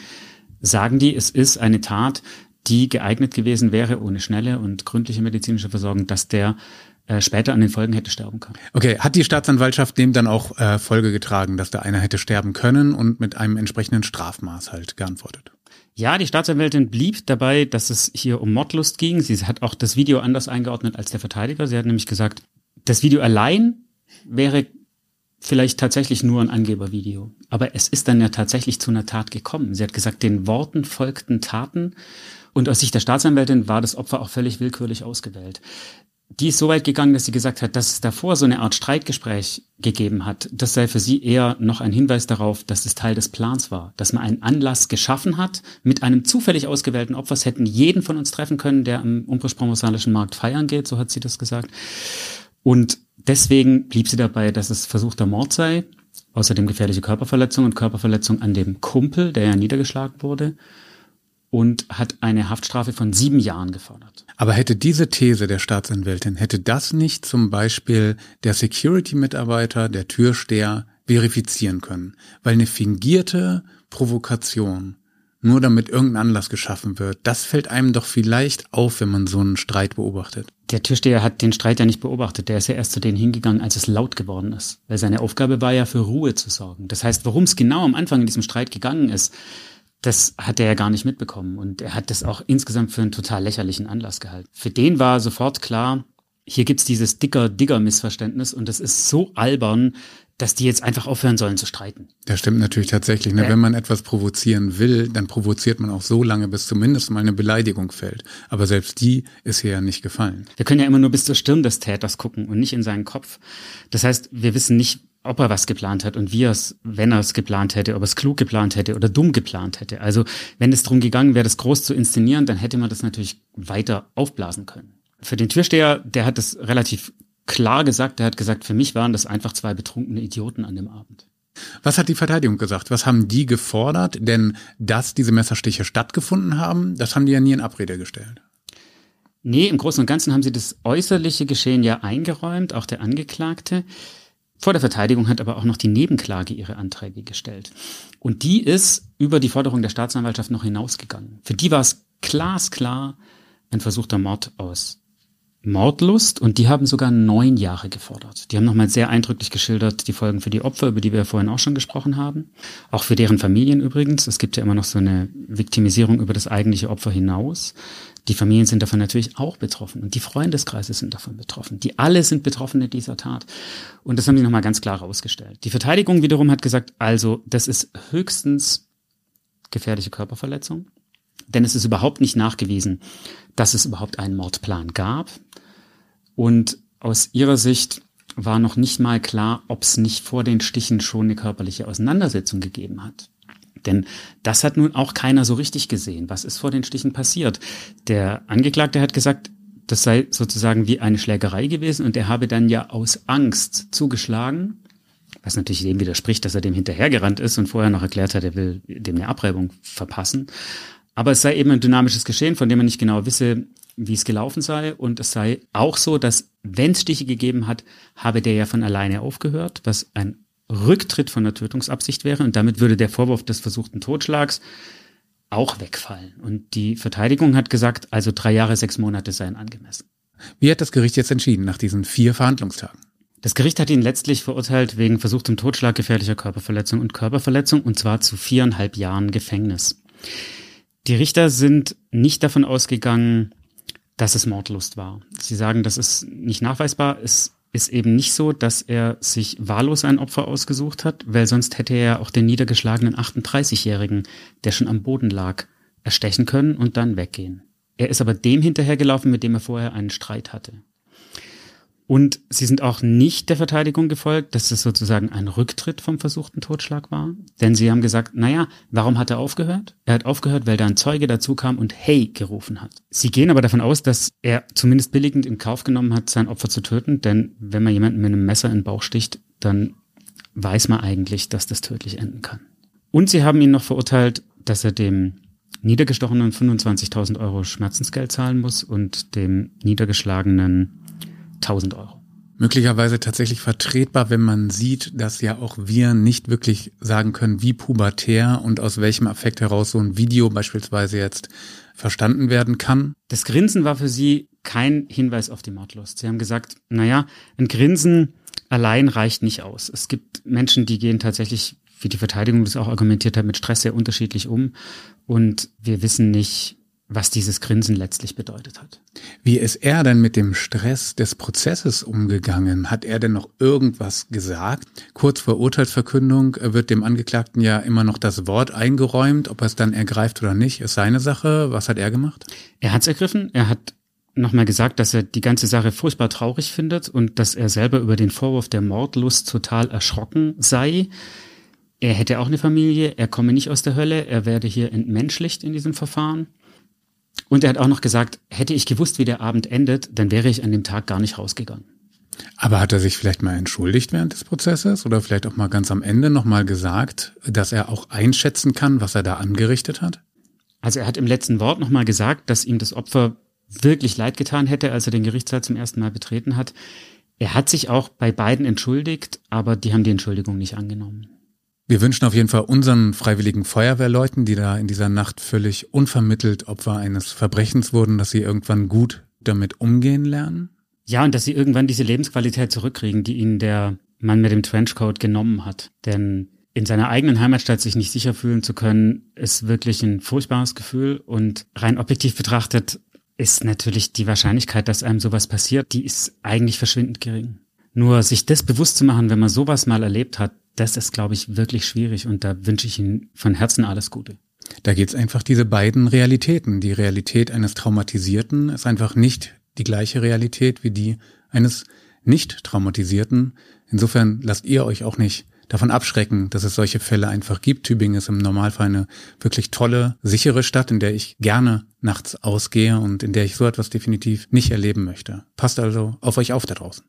sagen die, es ist eine Tat, die geeignet gewesen wäre, ohne schnelle und gründliche medizinische Versorgung, dass der äh, später an den Folgen hätte sterben können. Okay, hat die Staatsanwaltschaft dem dann auch äh, Folge getragen, dass der einer hätte sterben können und mit einem entsprechenden Strafmaß halt geantwortet? Ja, die Staatsanwältin blieb dabei, dass es hier um Mordlust ging. Sie hat auch das Video anders eingeordnet als der Verteidiger. Sie hat nämlich gesagt, das Video allein wäre vielleicht tatsächlich nur ein Angebervideo. Aber es ist dann ja tatsächlich zu einer Tat gekommen. Sie hat gesagt, den Worten folgten Taten. Und aus Sicht der Staatsanwältin war das Opfer auch völlig willkürlich ausgewählt die ist so weit gegangen, dass sie gesagt hat, dass es davor so eine Art Streitgespräch gegeben hat. Das sei für sie eher noch ein Hinweis darauf, dass es Teil des Plans war, dass man einen Anlass geschaffen hat mit einem zufällig ausgewählten Opfer. Es hätten jeden von uns treffen können, der am umbrisch-promosalischen Markt feiern geht, so hat sie das gesagt. Und deswegen blieb sie dabei, dass es versuchter Mord sei, außerdem gefährliche Körperverletzung und Körperverletzung an dem Kumpel, der ja niedergeschlagen wurde und hat eine Haftstrafe von sieben Jahren gefordert. Aber hätte diese These der Staatsanwältin, hätte das nicht zum Beispiel der Security-Mitarbeiter, der Türsteher verifizieren können? Weil eine fingierte Provokation, nur damit irgendein Anlass geschaffen wird, das fällt einem doch vielleicht auf, wenn man so einen Streit beobachtet. Der Türsteher hat den Streit ja nicht beobachtet, der ist ja erst zu denen hingegangen, als es laut geworden ist. Weil seine Aufgabe war ja für Ruhe zu sorgen. Das heißt, worum es genau am Anfang in diesem Streit gegangen ist, das hat er ja gar nicht mitbekommen. Und er hat das auch insgesamt für einen total lächerlichen Anlass gehalten. Für den war sofort klar, hier gibt's dieses Dicker-Digger-Missverständnis und das ist so albern, dass die jetzt einfach aufhören sollen zu streiten. Das stimmt natürlich tatsächlich. Ne? Wenn man etwas provozieren will, dann provoziert man auch so lange, bis zumindest mal eine Beleidigung fällt. Aber selbst die ist hier ja nicht gefallen. Wir können ja immer nur bis zur Stirn des Täters gucken und nicht in seinen Kopf. Das heißt, wir wissen nicht, ob er was geplant hat und wie er es, wenn er es geplant hätte, ob er es klug geplant hätte oder dumm geplant hätte. Also wenn es darum gegangen wäre, das groß zu inszenieren, dann hätte man das natürlich weiter aufblasen können. Für den Türsteher, der hat es relativ klar gesagt, der hat gesagt, für mich waren das einfach zwei betrunkene Idioten an dem Abend. Was hat die Verteidigung gesagt? Was haben die gefordert? Denn dass diese Messerstiche stattgefunden haben, das haben die ja nie in Abrede gestellt. Nee, im Großen und Ganzen haben sie das äußerliche Geschehen ja eingeräumt, auch der Angeklagte. Vor der Verteidigung hat aber auch noch die Nebenklage ihre Anträge gestellt. Und die ist über die Forderung der Staatsanwaltschaft noch hinausgegangen. Für die war es glasklar ein versuchter Mord aus Mordlust und die haben sogar neun Jahre gefordert. Die haben nochmal sehr eindrücklich geschildert die Folgen für die Opfer, über die wir vorhin auch schon gesprochen haben. Auch für deren Familien übrigens. Es gibt ja immer noch so eine Viktimisierung über das eigentliche Opfer hinaus. Die Familien sind davon natürlich auch betroffen und die Freundeskreise sind davon betroffen. Die alle sind Betroffene dieser Tat. Und das haben die nochmal ganz klar herausgestellt. Die Verteidigung wiederum hat gesagt, also das ist höchstens gefährliche Körperverletzung. Denn es ist überhaupt nicht nachgewiesen, dass es überhaupt einen Mordplan gab. Und aus ihrer Sicht war noch nicht mal klar, ob es nicht vor den Stichen schon eine körperliche Auseinandersetzung gegeben hat. Denn das hat nun auch keiner so richtig gesehen. Was ist vor den Stichen passiert? Der Angeklagte hat gesagt, das sei sozusagen wie eine Schlägerei gewesen und er habe dann ja aus Angst zugeschlagen, was natürlich dem widerspricht, dass er dem hinterhergerannt ist und vorher noch erklärt hat, er will dem eine Abreibung verpassen. Aber es sei eben ein dynamisches Geschehen, von dem man nicht genau wisse, wie es gelaufen sei. Und es sei auch so, dass wenn es Stiche gegeben hat, habe der ja von alleine aufgehört, was ein Rücktritt von der Tötungsabsicht wäre. Und damit würde der Vorwurf des versuchten Totschlags auch wegfallen. Und die Verteidigung hat gesagt, also drei Jahre, sechs Monate seien angemessen. Wie hat das Gericht jetzt entschieden nach diesen vier Verhandlungstagen? Das Gericht hat ihn letztlich verurteilt wegen versuchtem Totschlag, gefährlicher Körperverletzung und Körperverletzung und zwar zu viereinhalb Jahren Gefängnis. Die Richter sind nicht davon ausgegangen, dass es Mordlust war. Sie sagen, das ist nicht nachweisbar. Es ist eben nicht so, dass er sich wahllos ein Opfer ausgesucht hat, weil sonst hätte er auch den niedergeschlagenen 38-Jährigen, der schon am Boden lag, erstechen können und dann weggehen. Er ist aber dem hinterhergelaufen, mit dem er vorher einen Streit hatte. Und sie sind auch nicht der Verteidigung gefolgt, dass es sozusagen ein Rücktritt vom versuchten Totschlag war. Denn sie haben gesagt, naja, warum hat er aufgehört? Er hat aufgehört, weil da ein Zeuge dazu kam und Hey gerufen hat. Sie gehen aber davon aus, dass er zumindest billigend in Kauf genommen hat, sein Opfer zu töten. Denn wenn man jemanden mit einem Messer in den Bauch sticht, dann weiß man eigentlich, dass das tödlich enden kann. Und sie haben ihn noch verurteilt, dass er dem Niedergestochenen 25.000 Euro Schmerzensgeld zahlen muss und dem Niedergeschlagenen 1000 Euro. Möglicherweise tatsächlich vertretbar, wenn man sieht, dass ja auch wir nicht wirklich sagen können, wie pubertär und aus welchem Affekt heraus so ein Video beispielsweise jetzt verstanden werden kann. Das Grinsen war für sie kein Hinweis auf die Mordlust. Sie haben gesagt, naja, ein Grinsen allein reicht nicht aus. Es gibt Menschen, die gehen tatsächlich, wie die Verteidigung das auch argumentiert hat, mit Stress sehr unterschiedlich um. Und wir wissen nicht, was dieses Grinsen letztlich bedeutet hat. Wie ist er denn mit dem Stress des Prozesses umgegangen? Hat er denn noch irgendwas gesagt? Kurz vor Urteilsverkündung wird dem Angeklagten ja immer noch das Wort eingeräumt, ob er es dann ergreift oder nicht, ist seine Sache. Was hat er gemacht? Er hat es ergriffen. Er hat nochmal gesagt, dass er die ganze Sache furchtbar traurig findet und dass er selber über den Vorwurf der Mordlust total erschrocken sei. Er hätte auch eine Familie, er komme nicht aus der Hölle, er werde hier entmenschlicht in diesem Verfahren. Und er hat auch noch gesagt, hätte ich gewusst, wie der Abend endet, dann wäre ich an dem Tag gar nicht rausgegangen. Aber hat er sich vielleicht mal entschuldigt während des Prozesses oder vielleicht auch mal ganz am Ende nochmal gesagt, dass er auch einschätzen kann, was er da angerichtet hat? Also er hat im letzten Wort nochmal gesagt, dass ihm das Opfer wirklich leid getan hätte, als er den Gerichtssaal zum ersten Mal betreten hat. Er hat sich auch bei beiden entschuldigt, aber die haben die Entschuldigung nicht angenommen. Wir wünschen auf jeden Fall unseren freiwilligen Feuerwehrleuten, die da in dieser Nacht völlig unvermittelt Opfer eines Verbrechens wurden, dass sie irgendwann gut damit umgehen lernen. Ja, und dass sie irgendwann diese Lebensqualität zurückkriegen, die ihnen der Mann mit dem Trenchcoat genommen hat. Denn in seiner eigenen Heimatstadt sich nicht sicher fühlen zu können, ist wirklich ein furchtbares Gefühl. Und rein objektiv betrachtet ist natürlich die Wahrscheinlichkeit, dass einem sowas passiert, die ist eigentlich verschwindend gering. Nur sich das bewusst zu machen, wenn man sowas mal erlebt hat, das ist, glaube ich, wirklich schwierig und da wünsche ich Ihnen von Herzen alles Gute. Da geht's einfach diese beiden Realitäten. Die Realität eines Traumatisierten ist einfach nicht die gleiche Realität wie die eines nicht Traumatisierten. Insofern lasst ihr euch auch nicht davon abschrecken, dass es solche Fälle einfach gibt. Tübingen ist im Normalfall eine wirklich tolle, sichere Stadt, in der ich gerne nachts ausgehe und in der ich so etwas definitiv nicht erleben möchte. Passt also auf euch auf da draußen.